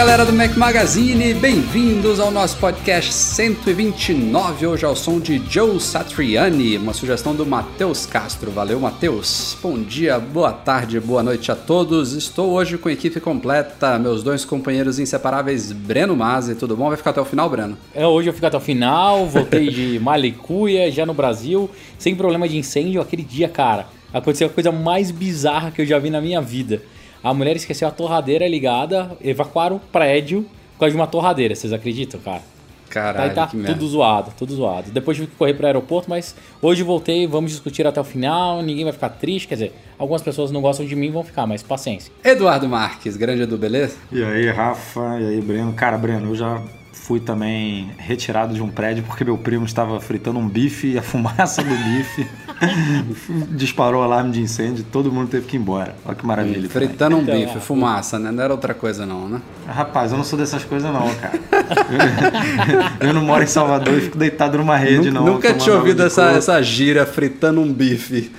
Galera do Mac Magazine, bem-vindos ao nosso podcast 129, hoje ao som de Joe Satriani, uma sugestão do Matheus Castro. Valeu, Matheus. Bom dia, boa tarde, boa noite a todos. Estou hoje com a equipe completa, meus dois companheiros inseparáveis, Breno Mazzi. Tudo bom? Vai ficar até o final, Breno? É, hoje eu fico até o final, voltei de Malicuia, já no Brasil, sem problema de incêndio. Aquele dia, cara, aconteceu a coisa mais bizarra que eu já vi na minha vida. A mulher esqueceu a torradeira ligada, evacuaram o prédio por causa de uma torradeira. Vocês acreditam, cara? Caralho, Aí tá que tudo merda. zoado, tudo zoado. Depois tive que correr pro aeroporto, mas hoje voltei, vamos discutir até o final, ninguém vai ficar triste, quer dizer, algumas pessoas não gostam de mim vão ficar, mas paciência. Eduardo Marques, grande Edu, beleza? E aí, Rafa, e aí, Breno. Cara, Breno, eu já fui também retirado de um prédio porque meu primo estava fritando um bife e a fumaça do bife disparou o alarme de incêndio todo mundo teve que ir embora. Olha que maravilha. também. Fritando um Então, bife, é. fumaça, né? Não era outra coisa não, né? Rapaz, eu não sou dessas coisas não, cara. eu não moro em Salvador e fico deitado numa rede, Nu- não. Nunca tinha ouvido essa, essa gira fritando um bife.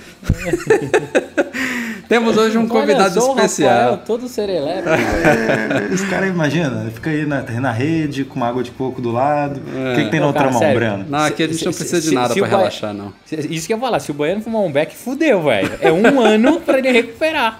Temos hoje um convidado Olha especial. Rafael, todo serelepe. É, esse cara, imagina, fica aí na, na rede com uma água de coco do lado. O que, que tem na outra cara, mão, sério. Breno? Não, aqui a gente Se- não se- precisa de se- nada pra o ba- relaxar, não. Isso que eu ia falar, se o Baiano fumar um beck, fudeu, velho. É um ano pra ele recuperar.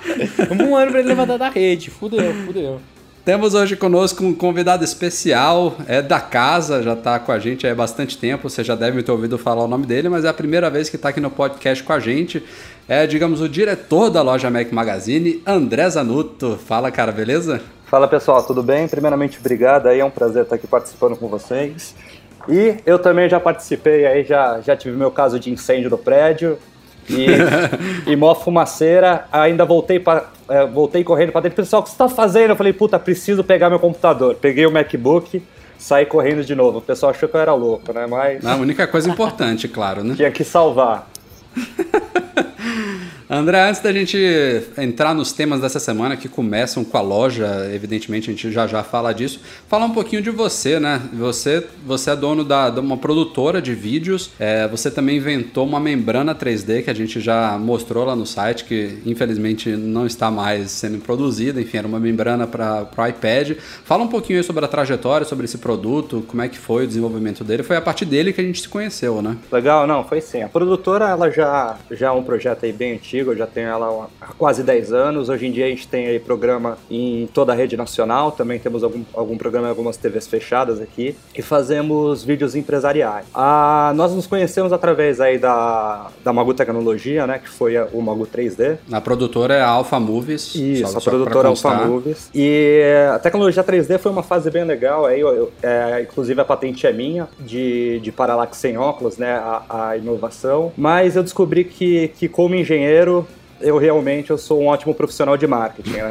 Um ano pra ele levantar da rede. Fudeu, fudeu. Temos hoje conosco um convidado especial, é da casa, já está com a gente há bastante tempo, você já deve ter ouvido falar o nome dele, mas é a primeira vez que está aqui no podcast com a gente. É, digamos, o diretor da loja Mac Magazine, André Zanuto. Fala, cara, beleza? Fala pessoal, tudo bem? Primeiramente, obrigado aí, é um prazer estar aqui participando com vocês. E eu também já participei aí, já, já tive meu caso de incêndio no prédio e, e mó fumaceira. Ainda voltei, pra, é, voltei correndo para dentro. Pessoal, o que você está fazendo? Eu falei, puta, preciso pegar meu computador. Peguei o MacBook, saí correndo de novo. O pessoal achou que eu era louco, né? Mas A única coisa importante, claro, né? tinha que salvar. André, antes da gente entrar nos temas dessa semana que começam com a loja, evidentemente a gente já já fala disso, falar um pouquinho de você, né? Você, você é dono da, de uma produtora de vídeos, é, você também inventou uma membrana 3D que a gente já mostrou lá no site, que infelizmente não está mais sendo produzida, enfim, era uma membrana para o iPad. Fala um pouquinho sobre a trajetória, sobre esse produto, como é que foi o desenvolvimento dele, foi a partir dele que a gente se conheceu, né? Legal, não, foi sim. A produtora, ela já, já é um projeto aí bem antigo, eu já tenho ela há quase 10 anos. Hoje em dia a gente tem aí programa em toda a rede nacional, também temos algum, algum programa em algumas TVs fechadas aqui, e fazemos vídeos empresariais. Ah, nós nos conhecemos através aí da, da Magu Tecnologia, né, que foi a- o Magu 3D. A produtora é a Alpha Movies. Isso, só- a só produtora Alpha. Movies. E a tecnologia 3D foi uma fase bem legal. Aí, eu- eu- é, inclusive, a patente é minha, de, de paralaxe sem óculos, né? A, a inovação. Mas eu descobri que, que, como engenheiro, eu realmente eu sou um ótimo profissional de marketing. Né?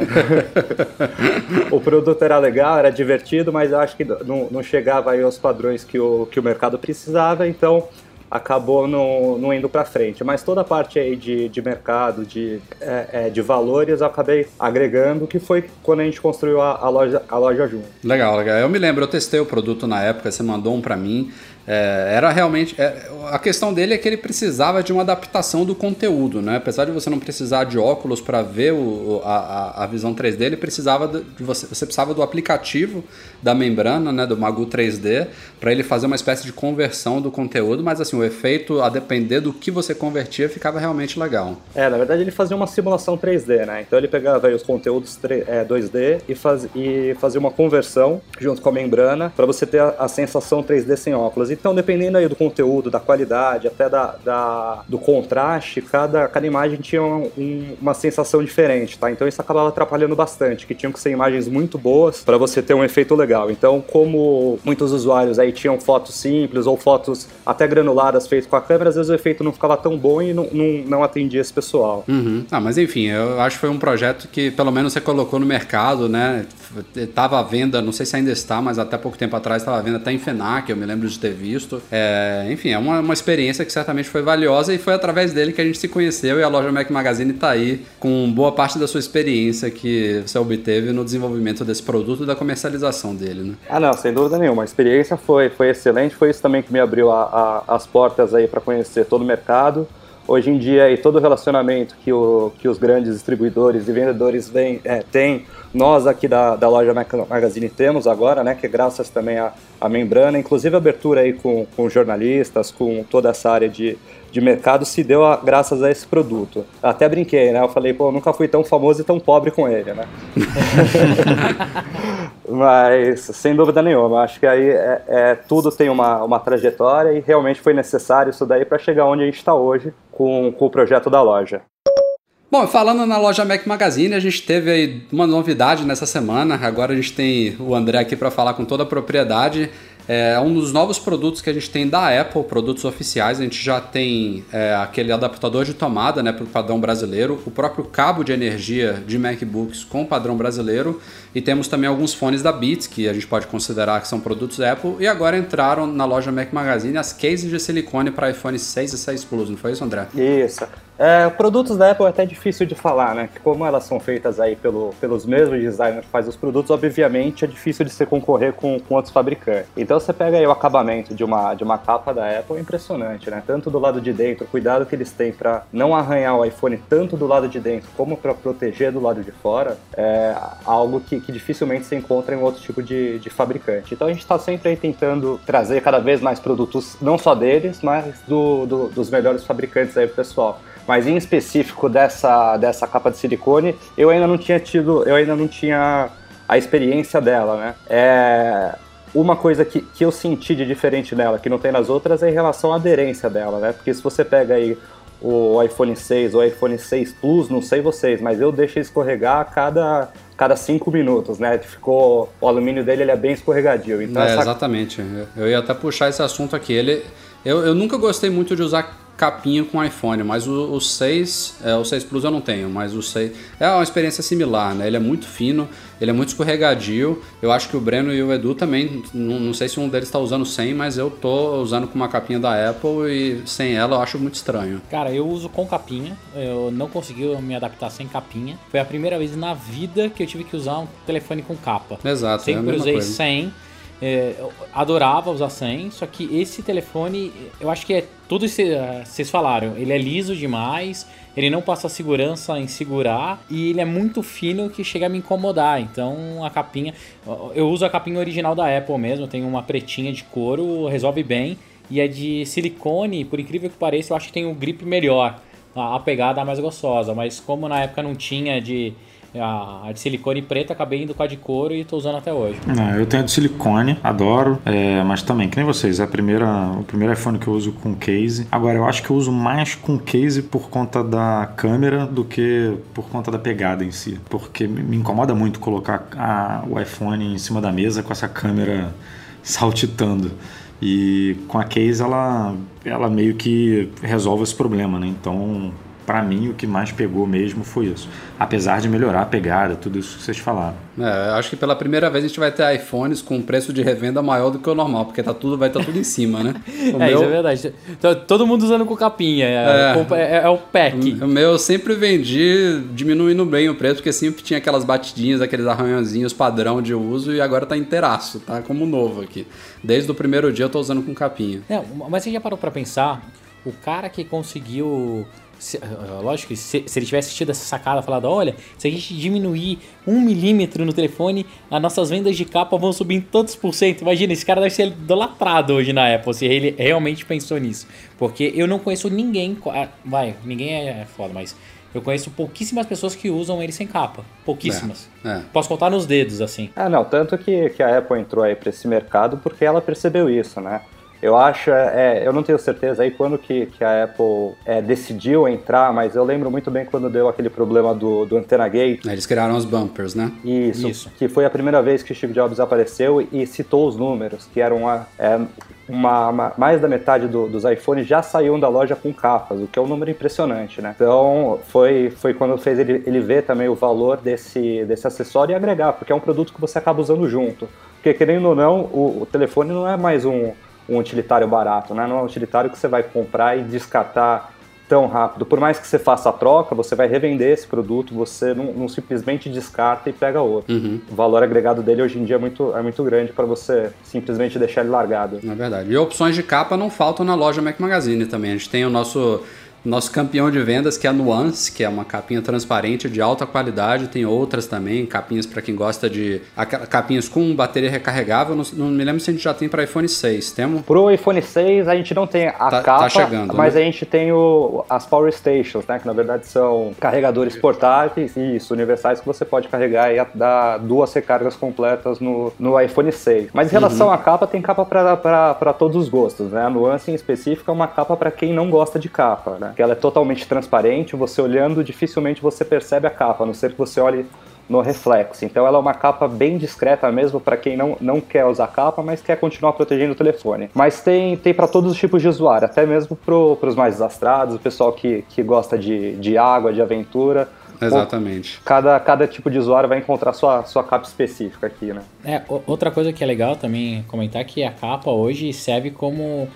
o produto era legal, era divertido, mas eu acho que não, não chegava aí aos padrões que o, que o mercado precisava. Então, acabou não, não indo para frente. Mas toda a parte aí de, de mercado, de, é, é, de valores, eu acabei agregando, que foi quando a gente construiu a, a loja, a loja junto. Legal, legal. Eu me lembro, eu testei o produto na época, você mandou um pra mim. É, era realmente. é, a questão dele é que ele precisava de uma adaptação do conteúdo, né? Apesar de você não precisar de óculos para ver o, a, a- visão 3D, ele precisava de você, você precisava do aplicativo da membrana, né? Do Magu 3D, para ele fazer uma espécie de conversão do conteúdo, mas assim, o efeito, a depender do que você convertia, ficava realmente legal. É, na verdade ele fazia uma simulação 3D, né? Então ele pegava os conteúdos 3, é, 2D e, faz, e fazia uma conversão junto com a membrana para você ter a, a, sensação 3D sem óculos. Então, dependendo aí do conteúdo, da qualidade, até da, da do contraste, cada, cada imagem tinha um, um, uma sensação diferente, tá? Então isso acabava atrapalhando bastante, que tinham que ser imagens muito boas para você ter um efeito legal. Então, como muitos usuários aí tinham fotos simples ou fotos até granuladas feitas com a câmera, às vezes o efeito não ficava tão bom e não, não, não atendia esse pessoal. Uhum. Ah, mas enfim, eu acho que foi um projeto que pelo menos você colocou no mercado, né? Tava à venda, não sei se ainda está, mas até pouco tempo atrás estava à venda até em FENAC, eu me lembro de ter visto. É, enfim, é uma, uma experiência que certamente foi valiosa e foi através dele que a gente se conheceu e a loja Mac Magazine está aí com boa parte da sua experiência que você obteve no desenvolvimento desse produto e da comercialização dele, né? Ah, não, sem dúvida nenhuma. A experiência foi, foi excelente, foi isso também que me abriu a, a, as portas aí para conhecer todo o mercado. Hoje em dia, todo o relacionamento que, o, que os grandes distribuidores e vendedores vem, é, têm, nós aqui da, da loja Magazine temos agora, né, que é graças também à, à membrana, inclusive a abertura aí com, com jornalistas, com toda essa área de, de mercado se deu a, graças a esse produto. Até brinquei, né? Eu falei, pô, eu nunca fui tão famoso e tão pobre com ele, né? Mas, sem dúvida nenhuma, acho que aí é, é, tudo tem uma, uma trajetória e realmente foi necessário isso daí para chegar onde a gente está hoje com, com o projeto da loja. Bom, falando na loja Mac Magazine, a gente teve aí uma novidade nessa semana. Agora a gente tem o André aqui para falar com toda a propriedade. É um dos novos produtos que a gente tem da Apple, produtos oficiais. A gente já tem é, aquele adaptador de tomada né, para o padrão brasileiro, o próprio cabo de energia de MacBooks com padrão brasileiro e temos também alguns fones da Beats, que a gente pode considerar que são produtos Apple. E agora entraram na loja Mac Magazine as cases de silicone para iPhone 6 e 6 Plus, não foi isso, André? Isso. É, produtos da Apple é até difícil de falar, né? Que como elas são feitas aí pelo, pelos mesmos designers que fazem os produtos, obviamente é difícil de se concorrer com, com outros fabricantes. Então você pega aí o acabamento de uma, de uma capa da Apple, é impressionante, né? Tanto do lado de dentro, cuidado que eles têm para não arranhar o iPhone tanto do lado de dentro como para proteger do lado de fora, é algo que, que dificilmente se encontra em outro tipo de, de fabricante. Então a gente está sempre aí tentando trazer cada vez mais produtos, não só deles, mas do, do dos melhores fabricantes aí pro pessoal mas em específico dessa, dessa capa de silicone, eu ainda não tinha tido, eu ainda não tinha a experiência dela, né? É, uma coisa que, que eu senti de diferente nela, que não tem nas outras, é em relação à aderência dela, né? Porque se você pega aí o iPhone 6 ou o iPhone 6 Plus, não sei vocês, mas eu deixo escorregar a cada cada cinco minutos, né? Ficou o alumínio dele ele é bem escorregadio. Então é, essa... Exatamente. Eu ia até puxar esse assunto aqui. Ele, eu, eu nunca gostei muito de usar capinha com iPhone, mas o, o 6, é, o 6 Plus eu não tenho, mas o 6 é uma experiência similar, né? Ele é muito fino, ele é muito escorregadio. Eu acho que o Breno e o Edu também, não, não sei se um deles está usando sem, mas eu tô usando com uma capinha da Apple e sem ela eu acho muito estranho. Cara, eu uso com capinha, eu não consegui me adaptar sem capinha. Foi a primeira vez na vida que eu tive que usar um telefone com capa. Exato, Sempre é usei coisa. sem. É, adorava usar sem, só que esse telefone, eu acho que é tudo isso que eh, vocês falaram. Ele é liso demais, ele não passa segurança em segurar e ele é muito fino que chega a me incomodar. Então a capinha, eu uso a capinha original da Apple mesmo, tem uma pretinha de couro, resolve bem. E é de silicone, por incrível que pareça, eu acho que tem um grip melhor, a pegada é mais gostosa. Mas como na época não tinha de a, de silicone preta, acabei indo com a de couro e tô usando até hoje. Não, eu tenho a de silicone, adoro, é, mas também, que nem vocês, é a primeira, o primeiro iPhone que eu uso com case. Agora, eu acho que eu uso mais com case por conta da câmera do que por conta da pegada em si. Porque me incomoda muito colocar a, o iPhone em cima da mesa com essa câmera saltitando. E com a case ela, ela meio que resolve esse problema, né? Então para mim, o que mais pegou mesmo foi isso. Apesar de melhorar a pegada, tudo isso que vocês falaram. É, acho que pela primeira vez a gente vai ter iPhones com preço de revenda maior do que o normal, porque tá tudo, vai estar tá tudo em cima, né? O é, meu... isso é verdade. Todo mundo usando com capinha, é, é, é, é o pack. O meu eu sempre vendi diminuindo bem o preço, porque sempre tinha aquelas batidinhas, aqueles arranhãozinhos padrão de uso, e agora tá inteiraço, tá como novo aqui. Desde o primeiro dia eu tô usando com capinha. É, mas você já parou para pensar, o cara que conseguiu se, lógico que se, se, ele tivesse tido essa sacada, falado, olha, se a gente diminuir um milímetro no telefone, as nossas vendas de capa vão subir em tantos por cento. Imagina, esse cara deve ser idolatrado hoje na Apple, se ele realmente pensou nisso. Porque eu não conheço ninguém, ah, vai, ninguém é foda, mas eu conheço pouquíssimas pessoas que usam ele sem capa. Pouquíssimas. É, é. Posso contar nos dedos, assim. Ah, não. Tanto que, que a Apple entrou aí para esse mercado porque ela percebeu isso, né? Eu acho, é, eu não tenho certeza aí quando que, que a Apple é, decidiu entrar, mas eu lembro muito bem quando deu aquele problema do, do Antenna Gate. Eles criaram os bumpers, né? Isso, Isso, que foi a primeira vez que o Steve Jobs apareceu e citou os números, que eram a, é, uma, uma, mais da metade do, dos iPhones já saíam da loja com capas, o que é um número impressionante, né? Então foi, foi quando fez ele, ele ver também o valor desse, desse acessório e agregar, porque é um produto que você acaba usando junto. Porque querendo ou não, o, o telefone não é mais um um utilitário barato, né? Não é um utilitário que você vai comprar e descartar tão rápido. Por mais que você faça a troca, você vai revender esse produto, você não, não simplesmente descarta e pega outro. Uhum. O valor agregado dele hoje em dia é muito, é muito grande para você simplesmente deixar ele largado. É verdade. E opções de capa não faltam na loja Mac Magazine também. A gente tem o nosso nosso campeão de vendas, que é a Nuance, que é uma capinha transparente de alta qualidade. Tem outras também, capinhas para quem gosta de. Capinhas com bateria recarregável. Não, não, me lembro se a gente já tem para iPhone 6. Temos? Pro iPhone 6 a gente não tem a tá, tá capa, tá chegando, mas né? a gente tem o, as Power Stations, né? Que na verdade são carregadores portáteis e isso, universais que você pode carregar e dar duas recargas completas no, no iPhone 6. Mas em relação uhum. à capa, tem capa para todos os gostos, né? A Nuance em específico é uma capa para quem não gosta de capa, né? Que ela é totalmente transparente, você olhando dificilmente você percebe a capa, a não ser que você olhe no reflexo. Então ela é uma capa bem discreta mesmo para quem não, não quer usar capa, mas quer continuar protegendo o telefone. Mas tem, tem para todos os tipos de usuário, até mesmo para os mais desastrados, o pessoal que, que gosta de, de água, de aventura. Exatamente. Cada, cada tipo de usuário vai encontrar sua, sua capa específica aqui, né? É, outra coisa que é legal também comentar é que a capa hoje serve como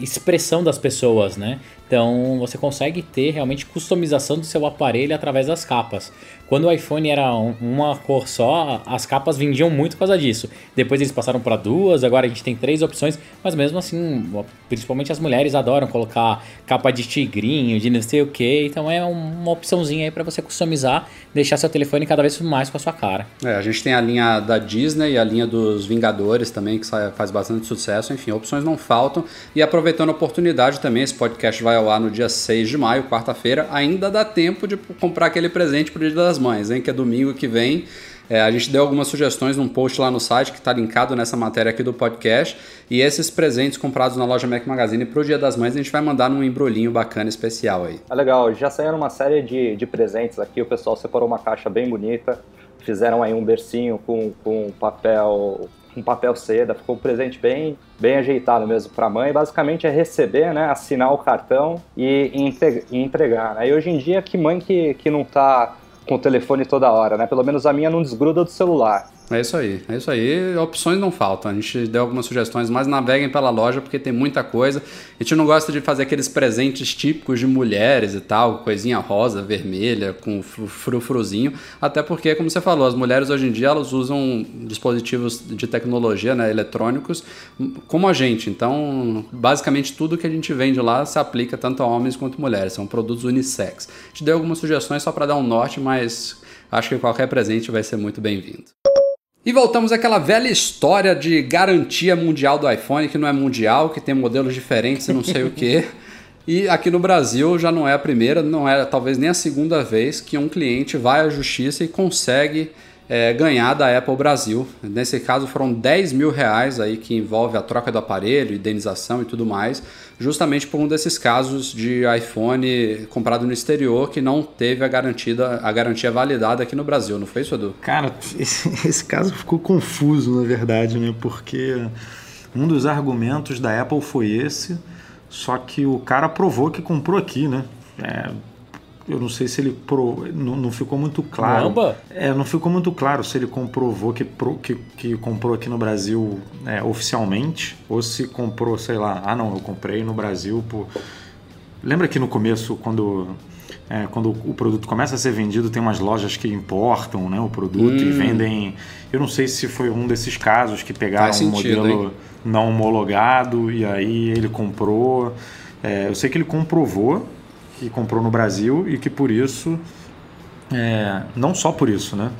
expressão das pessoas, né? Então você consegue ter realmente customização do seu aparelho através das capas. Quando o iPhone era um, uma cor só, as capas vendiam muito por causa disso. Depois eles passaram para duas, agora a gente tem três opções, mas mesmo assim, principalmente as mulheres adoram colocar capa de tigrinho, de não sei o que. Então é uma opçãozinha aí para você customizar, deixar seu telefone cada vez mais com a sua cara. É, a gente tem a linha da Disney e a linha dos Vingadores também, que faz bastante sucesso. Enfim, opções não faltam. E aproveitando a oportunidade também, esse podcast vai ao ar no dia 6 de maio, quarta-feira. Ainda dá tempo de comprar aquele presente pro Dia das das Mães, hein? Que é domingo que vem. É, a gente deu algumas sugestões num post lá no site que está linkado nessa matéria aqui do podcast. E esses presentes comprados na loja Mac Magazine para o Dia das Mães a gente vai mandar num embrulhinho bacana especial aí. É legal, já saíram uma série de, de presentes aqui. O pessoal separou uma caixa bem bonita. Fizeram aí um bercinho com, com papel um papel seda, ficou um presente bem, bem ajeitado mesmo para a mãe. Basicamente é receber, né, assinar o cartão e, e entregar. Né? hoje em dia, que mãe que, que não está com o telefone toda hora, né? Pelo menos a minha não desgruda do celular. É isso aí, é isso aí. Opções não faltam. A gente deu algumas sugestões, mas naveguem pela loja porque tem muita coisa. A gente não gosta de fazer aqueles presentes típicos de mulheres e tal, coisinha rosa, vermelha, com frufruzinho. Até porque, como você falou, as mulheres hoje em dia elas usam dispositivos de tecnologia, né, eletrônicos, como a gente. Então, basicamente tudo que a gente vende lá se aplica tanto a homens quanto mulheres. São produtos unissex. A gente deu algumas sugestões só para dar um norte, mas acho que qualquer presente vai ser muito bem-vindo. E voltamos àquela velha história de garantia mundial do iPhone, que não é mundial, que tem modelos diferentes e não sei o que. E aqui no Brasil já não é a primeira, não é talvez nem a segunda vez que um cliente vai à justiça e consegue é, ganhar da Apple Brasil. Nesse caso foram 10 mil reais aí que envolve a troca do aparelho, indenização e tudo mais, justamente por um desses casos de iPhone comprado no exterior que não teve a, garantida, a garantia validada aqui no Brasil, não foi isso, Edu? Cara, esse, caso ficou confuso, na verdade, né? Porque um dos argumentos da Apple foi esse, só que o cara provou que comprou aqui, né? É, eu não sei se ele pro, não, não, ficou muito claro. Caramba. É, não ficou muito claro se ele comprovou que, pro, que, que comprou aqui no Brasil é, oficialmente ou se comprou, sei lá, ah não, eu comprei no Brasil por. Lembra que no começo, quando é, quando o produto começa a ser vendido, tem umas lojas que importam né, o produto hum. e vendem. Eu não sei se foi um desses casos que pegaram um modelo hein? não homologado e aí ele comprou. É, eu sei que ele comprovou que comprou no Brasil e que por isso, é, não só por isso, né?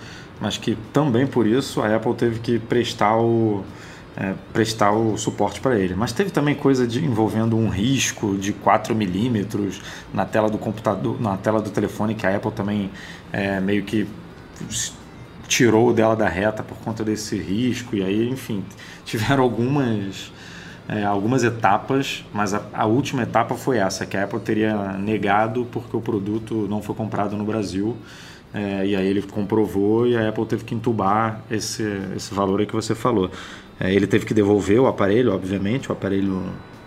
Mas que também por isso a Apple teve que prestar o, é, prestar o suporte para ele. Mas teve também coisa de, envolvendo um risco de 4 milímetros na tela do computador, na tela do telefone, que a Apple também é, meio que tirou dela da reta por conta desse risco. E aí, enfim, tiveram algumas é, algumas etapas, mas a, a, última etapa foi essa, que a Apple teria negado porque o produto não foi comprado no Brasil. É, e aí ele comprovou e a Apple teve que entubar esse, esse valor aí que você falou. É, ele teve que devolver o aparelho, obviamente, o aparelho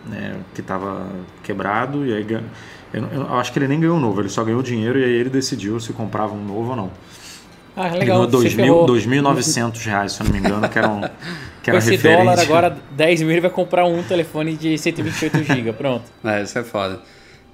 né, que estava quebrado, e aí eu, eu, acho que ele nem ganhou um novo, ele só ganhou dinheiro e aí ele decidiu se comprava um novo ou não. Ah, legal. Ele ganhou 2.900 reais, se eu não me engano, que era um, que era Com esse referente. dólar agora 10 mil ele vai comprar um telefone de 128 GB, pronto. É, isso é foda.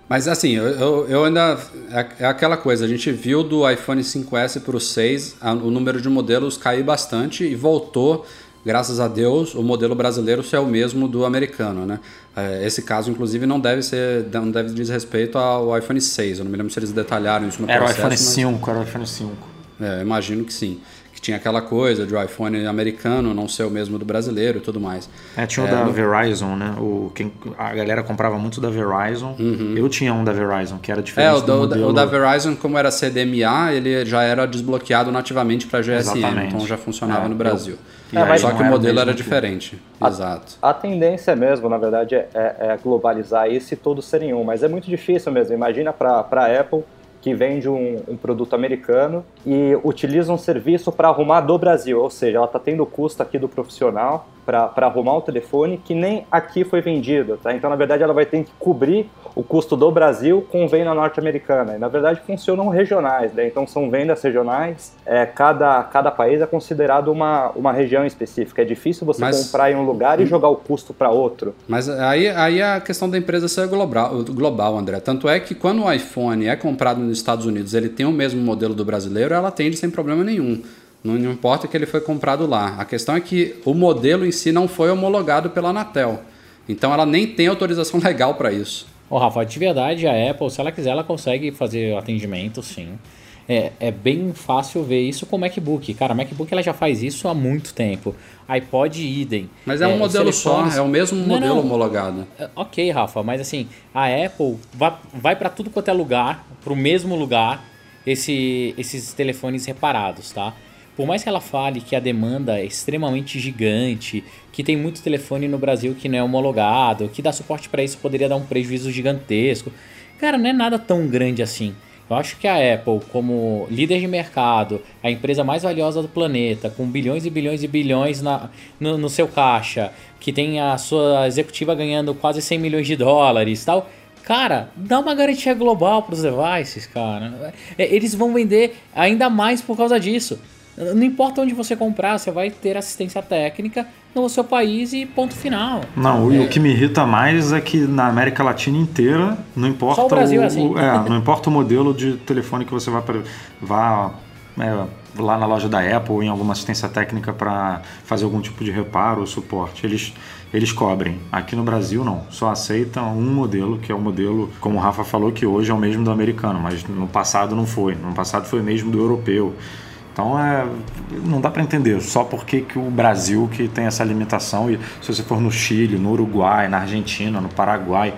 Mas assim, eu, eu ainda. É, é aquela coisa, a gente viu do iPhone 5S para o 6 a, o número de modelos cair bastante e voltou, graças a Deus, o modelo brasileiro ser o mesmo do americano, né? É, esse caso, inclusive, não deve ser. não deve dizer respeito ao iPhone 6. Eu não me lembro se eles detalharam isso no era processo. Era o iPhone mas... 5, era o iPhone 5. É, imagino que sim que tinha aquela coisa de o iPhone americano não ser o mesmo do brasileiro e tudo mais. É, tinha o é, da no... Verizon, né? O, quem, a galera comprava muito da Verizon. Uhum. Eu tinha um da Verizon, que era diferente é, o, do modelo... o da Verizon, como era CDMA, ele já era desbloqueado nativamente para GSM, Exatamente. então já funcionava é, no Brasil. Eu... É, só que o modelo era diferente. A, Exato. A tendência mesmo, na verdade, é, é globalizar isso e todos serem um, mas é muito difícil mesmo. Imagina para a Apple que vende um, um, produto americano e utiliza um serviço para arrumar do Brasil, ou seja, ela está tendo custo aqui do profissional para arrumar o telefone que nem aqui foi vendido, tá? Então, na verdade, ela vai ter que cobrir o custo do Brasil com venda norte-americana. E, na verdade, funcionam regionais, né? Então, são vendas regionais. É, cada, cada país é considerado uma, uma região específica. É difícil você Mas... comprar em um lugar e jogar o custo para outro. Mas aí, aí a questão da empresa ser global, global, André. Tanto é que quando o iPhone é comprado nos Estados Unidos, ele tem o mesmo modelo do brasileiro, ela atende sem problema nenhum. Não, importa que ele foi comprado lá. A questão é que o modelo em si não foi homologado pela Anatel. Então ela nem tem autorização legal para isso. Ô, oh, Rafa, de verdade, a Apple, se ela quiser, ela consegue fazer atendimento, sim. É, é bem fácil ver isso com o MacBook. Cara, o MacBook ela já faz isso há muito tempo. iPod idem. Mas é, é um modelo telefones... só, é o mesmo não, modelo não, homologado. É, ok, Rafa, mas assim, a Apple vai, vai para tudo quanto é lugar, para o mesmo lugar, esse, esses telefones reparados, tá? Por mais que ela fale que a demanda é extremamente gigante, que tem muito telefone no Brasil que não é homologado, que dá suporte para isso poderia dar um prejuízo gigantesco. Cara, não é nada tão grande assim. Eu acho que a Apple, como líder de mercado, a empresa mais valiosa do planeta, com bilhões e bilhões e bilhões na, no, no seu caixa, que tem a sua executiva ganhando quase 100 milhões de dólares tal, Cara, dá uma garantia global para os devices, cara. É, eles vão vender ainda mais por causa disso. Não importa onde você comprar, você vai ter assistência técnica no seu país e ponto final. Não, é. o que me irrita mais é que na América Latina inteira, não importa Só o Brasil o, é assim. é, não importa o modelo de telefone que você vai vá é, lá na loja da Apple ou em alguma assistência técnica para fazer algum tipo de reparo ou suporte, eles eles cobrem. Aqui no Brasil não, só aceitam um modelo, que é o modelo, como o Rafa falou, que hoje é o mesmo do americano, mas no passado não foi. No passado foi o mesmo do europeu. Então é, não dá para entender só porque que o Brasil que tem essa limitação e se você for no Chile, no Uruguai, na Argentina, no Paraguai,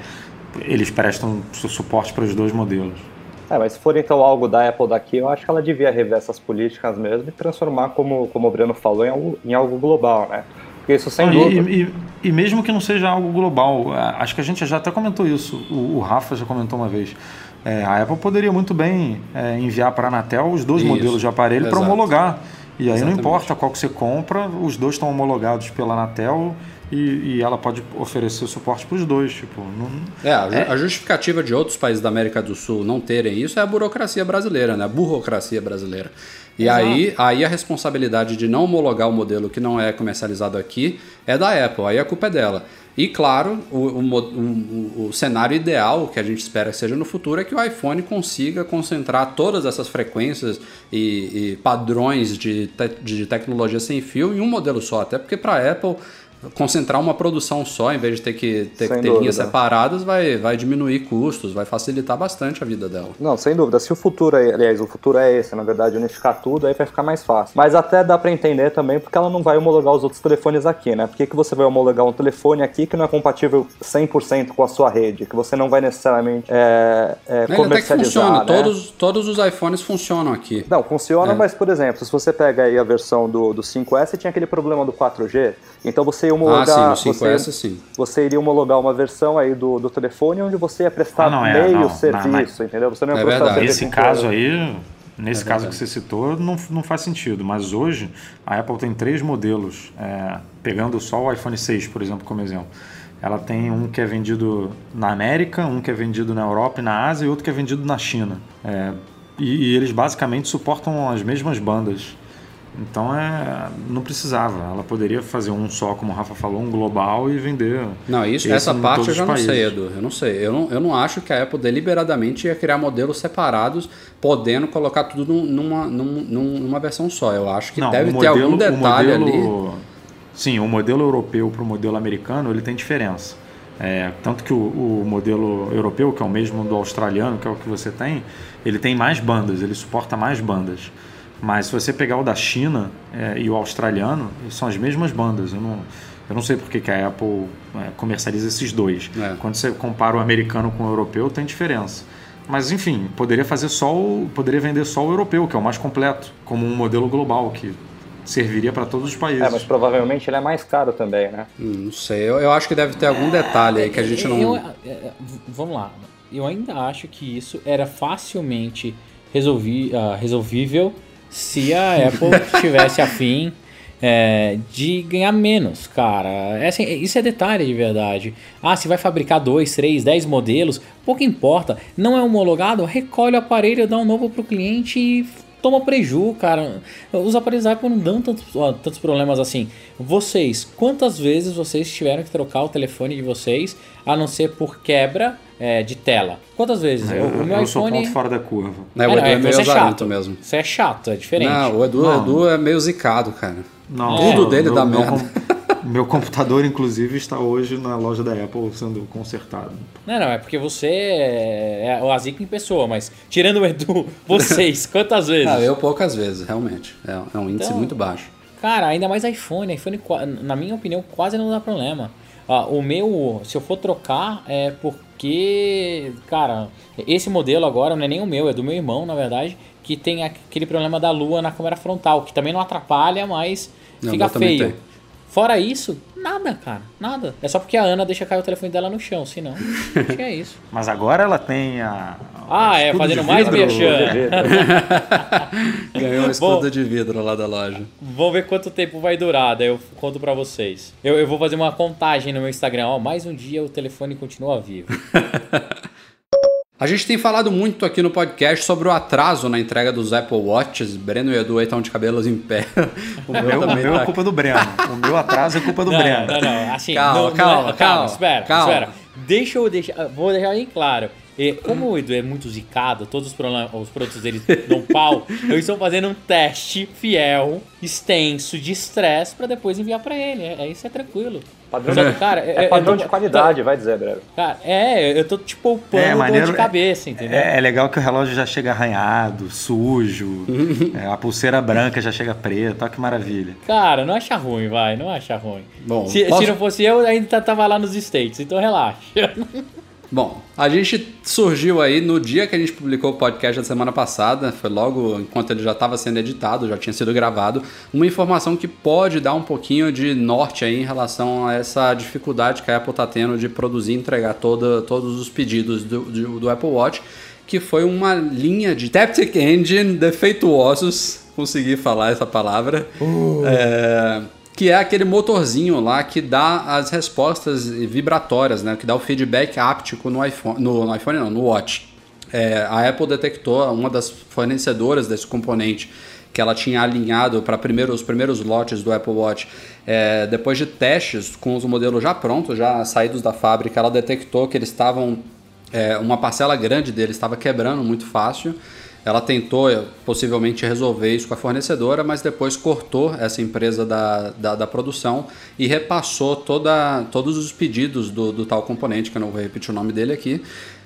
eles prestam suporte para os dois modelos. É, mas se for então algo da Apple daqui, eu acho que ela devia rever essas políticas mesmo e transformar, como, como o Breno falou, em algo, em algo global, né? Porque isso sem dúvida. E, e, e, mesmo que não seja algo global, acho que a gente já até comentou isso, o, o Rafa já comentou uma vez. É, a Apple poderia muito bem é, enviar para a Anatel os dois Isso, modelos de aparelho para homologar. E aí Exatamente. não importa qual que você compra, os dois estão homologados pela Anatel e, e ela pode oferecer suporte para os dois. Tipo, não, é, a, é, a, justificativa de outros países da América do Sul não terem isso é a burocracia brasileira, né? a burocracia brasileira. E aí, aí a responsabilidade de não homologar o modelo que não é comercializado aqui é da Apple, aí a culpa é dela. E claro, o, o, o, o, cenário ideal que a gente espera que seja no futuro é que o iPhone consiga concentrar todas essas frequências e, e padrões de, te, de tecnologia sem fio em um modelo só. Até porque para a Apple concentrar uma produção só, em vez de ter que ter, ter linhas separadas, vai, vai diminuir custos, vai facilitar bastante a vida dela. Não, sem dúvida. Se o futuro, é, aliás, o futuro é esse, na verdade, unificar tudo, aí vai ficar mais fácil. Mas até dá pra entender também porque ela não vai homologar os outros telefones aqui, né? Por que, que você vai homologar um telefone aqui que não é compatível 100% com a sua rede? Que você não vai necessariamente é, é, Ele até que comercializar, funciona, né? todos, todos os iPhones funcionam aqui. Não, funciona, É. mas, por exemplo, se você pega aí a versão do, do 5S, tinha aquele problema do 4G, então você ia Ah, homologar... sim, no você, 5S sim. você iria homologar uma versão aí do, do telefone onde você ia prestar Ah, não, é, meio não, na- serviço, entendeu? Você não ia É prestar verdade. serviço Nesse caso aí, nesse É caso verdade. que você citou, não, não faz sentido. Mas hoje a Apple tem três modelos. é, pegando só o iPhone 6, por exemplo, como exemplo. Ela tem um que é vendido na América, um que é vendido na Europa e na Ásia e outro que é vendido na China. É, e, e eles basicamente suportam as mesmas bandas. Então é, não precisava. Ela poderia fazer um só, como o Rafa falou, um global e vender. Não, isso, essa parte eu já não sei. Edu. Eu não sei. Eu não, eu não acho que a Apple deliberadamente ia criar modelos separados, podendo colocar tudo num- numa, num- num- numa versão só. Eu acho que Não, deve o ter algum modelo- detalhe ali. modelo- Sim, o modelo europeu para o modelo americano ele tem diferença. É, tanto que o, o modelo europeu, que é o mesmo do australiano, que é o que você tem, ele tem mais bandas, ele suporta mais bandas. Mas se você pegar o da China é, e o australiano, são as mesmas bandas. Eu não, eu não sei por que que a Apple é, comercializa esses dois. É. Quando você compara o americano com o europeu, tem diferença. Mas enfim, poderia fazer só o, poderia vender só o europeu, que é o mais completo, como um modelo global que serviria para todos os países. É, mas provavelmente ele é mais caro também, né? Hum, Não sei. Eu, eu acho que deve ter algum detalhe aí que a gente não. Eu- eu- é, vamos lá. Eu ainda acho que isso era facilmente resolvi, ah, resolvível se a Apple tivesse afim é, de ganhar menos, cara. É assim, isso é detalhe de verdade. Ah, se vai fabricar dois, três, dez modelos, pouco importa. Não é homologado, recolhe o aparelho, dá um novo pro cliente e toma preju, cara. Os aparelhos Apple não dão tantos, tantos problemas assim. Vocês, quantas vezes vocês tiveram que trocar o telefone de vocês, a não ser por quebra é, de tela? Quantas vezes? Eu, o meu eu sou iPhone. ponto fora da curva. É, o não, Edu é então meio você azarento mesmo. Você é chato, é diferente. Não, o Edu, Não. Edu é meio zicado, cara. Não, Tudo dele meu, dá meu merda. com- meu computador, inclusive, está hoje na loja da Apple sendo consertado. Não, não, é porque você é, é o Azico em pessoa, mas tirando o Edu, vocês, quantas vezes? Ah, eu poucas vezes, realmente. É, é um índice Então- muito baixo. Cara, ainda mais iPhone. iPhone, na minha opinião, quase não dá problema. Ah, o meu, se eu for trocar, é porque, cara, esse modelo agora não é nem o meu, é do meu irmão, na verdade, que tem aquele problema da lua na câmera frontal, que também não atrapalha, mas Não, fica feio. tem. Fora isso, nada, cara, nada. É só porque a Ana deixa cair o telefone dela no chão, senão, acho que é isso. Mas agora ela tem a. Ah, é, fazendo de mais merchan. Ganhou um escudo de vidro lá da loja. Vamos ver quanto tempo vai durar, daí eu conto pra vocês. Eu, eu vou fazer uma contagem no meu Instagram, ó, mais um dia o telefone continua vivo. A gente tem falado muito aqui no podcast sobre o atraso na entrega dos Apple Watches. Breno e Edu aí estão de cabelos em pé. O meu, o também meu tá é culpa do Breno. O meu atraso é culpa do não, Breno. não, não, assim, Calma, não- não é- calma, calma, espera, calma. espera. Deixa eu deixar, vou deixar bem claro. E como o Edu é muito zicado, todos os, os produtos dele dão pau, eu estou fazendo um teste fiel, extenso, de estresse, pra depois enviar pra ele. É, é isso, é tranquilo. Padrão, Só cara, é eu- padrão eu tô- de qualidade, vai dizer, breve. Cara, é, eu tô te poupando É, dor maneiro. de cabeça, entendeu? É, é legal que o relógio já chega arranhado, sujo, é, a pulseira branca já chega preta, olha que maravilha. Cara, não acha ruim, vai, não acha ruim. Bom, se, posso- se não fosse eu, ainda tava lá nos States, então relaxa. Bom, a gente surgiu aí no dia que a gente publicou o podcast da semana passada, foi logo enquanto ele já estava sendo editado, já tinha sido gravado, uma informação que pode dar um pouquinho de norte aí em relação a essa dificuldade que a Apple está tendo de produzir e entregar toda, todos os pedidos do, do, do Apple Watch, que foi uma linha de Taptic Engine defeituosos, consegui falar essa palavra, é, que é aquele motorzinho lá que dá as respostas vibratórias, né? Que dá o feedback áptico no iPhone, no, no iPhone não, no Watch. É, a Apple detectou uma das fornecedoras desse componente que ela tinha alinhado para primeiro, os primeiros lotes do Apple Watch. É, depois de testes com os modelos já prontos, já saídos da fábrica, ela detectou que eles estavam é, uma parcela grande deles estava quebrando muito fácil. Ela tentou eh, possivelmente resolver isso com a fornecedora, mas depois cortou essa empresa da, da, da produção e repassou toda, todos os pedidos do, do, tal componente, que eu não vou repetir o nome dele aqui,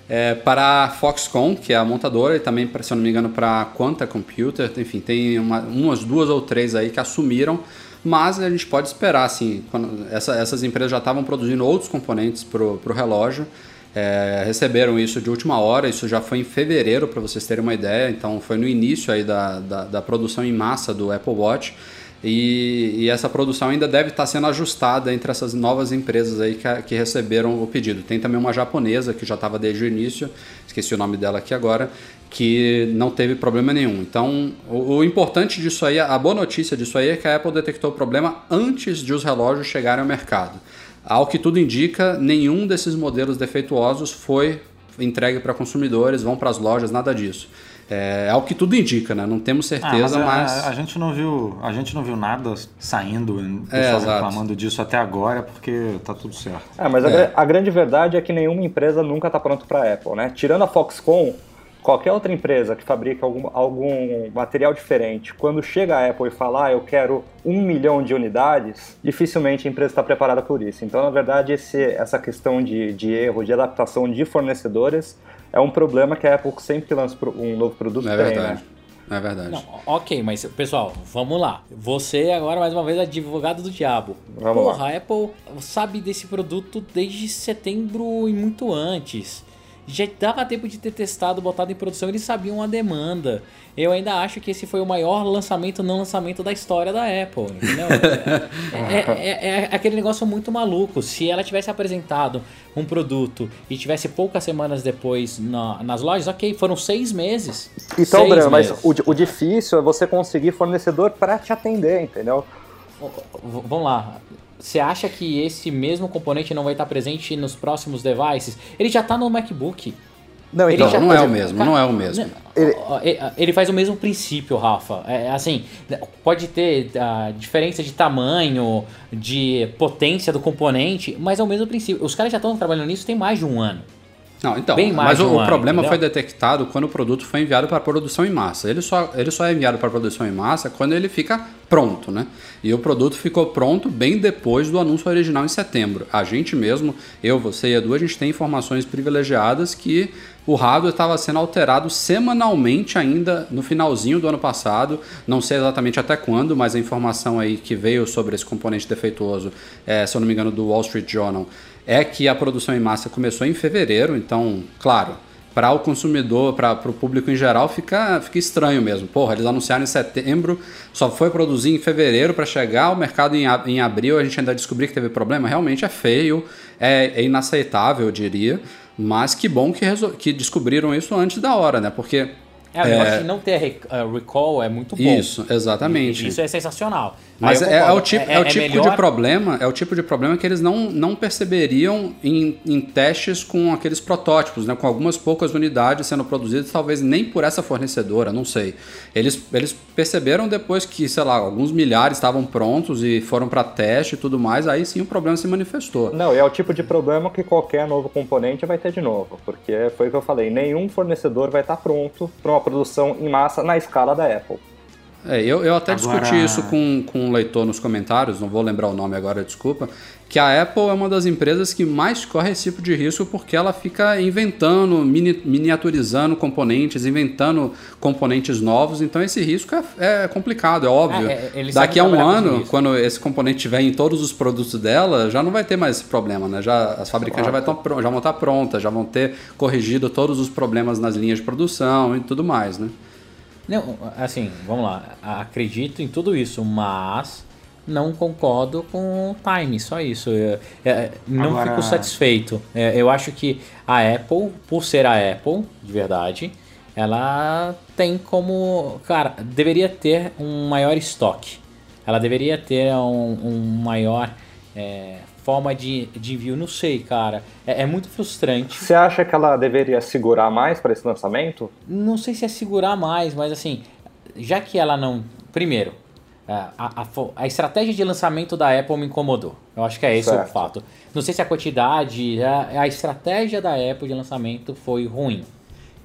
é, para a Foxconn, que é a montadora, e também, se eu não me engano, para a Quanta Computer. Enfim, tem uma, umas duas ou três aí que assumiram mas a gente pode esperar, assim, essa, essas empresas já estavam produzindo outros componentes para o relógio, é, receberam isso de última hora, isso já foi em fevereiro, para vocês terem uma ideia, então foi no início aí da, da, da produção em massa do Apple Watch. E, e, essa produção ainda deve estar sendo ajustada entre essas novas empresas aí que, que receberam o pedido. Tem também uma japonesa que já estava desde o início, esqueci o nome dela aqui agora, que não teve problema nenhum. Então, o, o, importante disso aí, a boa notícia disso aí é que a Apple detectou o problema antes de os relógios chegarem ao mercado. Ao que tudo indica, nenhum desses modelos defeituosos foi entregue para consumidores, vão para as lojas, nada disso. É, é o que tudo indica, né? Não temos ah, certeza, ah, mas, mas... A, a, gente não viu, a gente não viu nada saindo, pessoal é, reclamando disso até agora, porque tá tudo certo. É, mas é. A, a, grande verdade é que nenhuma empresa nunca tá pronto para Apple, né? Tirando a Foxconn, qualquer outra empresa que fabrica algum, algum material diferente, quando chega a Apple e fala, ah, eu quero um milhão de unidades, dificilmente a empresa está preparada por isso. Então, na verdade, esse, essa questão de, de erro, de adaptação de fornecedores é um problema que a Apple sempre que lança um novo produto é tem, verdade. né? É verdade. Não, ok, mas pessoal, vamos lá. Você agora, mais uma vez, é advogado do diabo. Vamos Porra, lá. a Apple sabe desse produto desde setembro e muito antes já dava tempo de ter testado, botado em produção, eles sabiam a demanda. Eu ainda acho que esse foi o maior lançamento não lançamento da história da Apple, entendeu? é, é, é, é, aquele negócio muito maluco. Se ela tivesse apresentado um produto e tivesse poucas semanas depois na, nas lojas, ok, foram seis meses. Então, Breno, mas o, o difícil é você conseguir fornecedor para te atender, entendeu? Vamos lá. Você acha que esse mesmo componente não vai estar presente nos próximos devices? Ele já está no MacBook. Não, então, não, não é o mesmo, não é o mesmo. Ele... ele faz o mesmo princípio, Rafa. É, assim, pode ter a diferença de tamanho, de potência do componente, mas é o mesmo princípio. Os caras já estão trabalhando nisso tem mais de um ano. Não, então, Bem mas o, o ano, problema entendeu? foi detectado quando o produto foi enviado para produção em massa. Ele só, ele só é enviado para produção em massa quando ele fica pronto, né? E o produto ficou pronto bem depois do anúncio original em setembro. A gente mesmo, eu, você e Edu, a gente tem informações privilegiadas que o hardware estava sendo alterado semanalmente ainda no finalzinho do ano passado. Não sei exatamente até quando, mas a informação aí que veio sobre esse componente defeituoso, é, se eu não me engano, do Wall Street Journal, é que a produção em massa começou em fevereiro, então, claro, para o consumidor, para o público em geral, fica, fica estranho mesmo. Porra, eles anunciaram em setembro, só foi produzir em fevereiro para chegar ao mercado em, em abril, a gente ainda descobriu que teve problema. Realmente é feio, é, é inaceitável, eu diria. Mas que bom que, que descobriram isso antes da hora, né? Porque é, negócio é... de não ter uh, recall é muito bom. Isso, exatamente. E, isso é sensacional. Mas é, é, o tipo, é, é o é tipo melhor... de problema, é o tipo de problema que eles não, não perceberiam em, em testes com aqueles protótipos, né? Com algumas poucas unidades sendo produzidas, talvez nem por essa fornecedora, não sei. Eles, eles perceberam depois que, sei lá, alguns milhares estavam prontos e foram para teste e tudo mais, aí sim o problema se manifestou. Não, é o tipo de problema que qualquer novo componente vai ter de novo, porque foi o que eu falei, nenhum fornecedor vai estar pronto para uma produção em massa na escala da Apple. É, eu, eu até agora... discuti isso com, com um leitor nos comentários, não vou lembrar o nome agora, desculpa, que a Apple é uma das empresas que mais corre esse tipo de risco porque ela fica inventando, mini, miniaturizando componentes, inventando componentes novos, então esse risco é, é complicado, é óbvio. É, é Daqui a um ano, quando esse componente estiver em todos os produtos dela, já não vai ter mais esse problema, né? Já, as fabricantes já, vai tão, já vão estar prontas, já vão ter corrigido todos os problemas nas linhas de produção e tudo mais, né? Não, assim, vamos lá. Acredito em tudo isso, mas não concordo com o time, só isso. Eu, eu, não Agora... fico satisfeito. É, eu acho que a Apple, por ser a Apple, de verdade, ela tem como. Cara, deveria ter um maior estoque. Ela deveria ter um, um maior. É, forma de, de envio, não sei, cara. É, é, muito frustrante. Você acha que ela deveria segurar mais para esse lançamento? Não sei se é segurar mais, mas assim, já que ela não. Primeiro, é, a, a, a, estratégia de lançamento da Apple me incomodou. Eu acho que é esse certo. o fato. Não sei se a quantidade, a, a estratégia da Apple de lançamento foi ruim.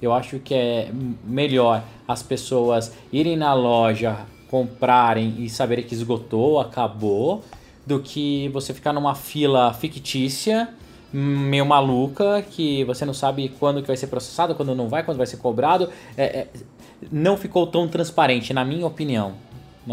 Eu acho que é melhor as pessoas irem na loja, comprarem e saberem que esgotou, acabou, do que você ficar numa fila fictícia, meio maluca, que você não sabe quando que vai ser processado, quando não vai, quando vai ser cobrado. É, é, não ficou tão transparente, na minha opinião.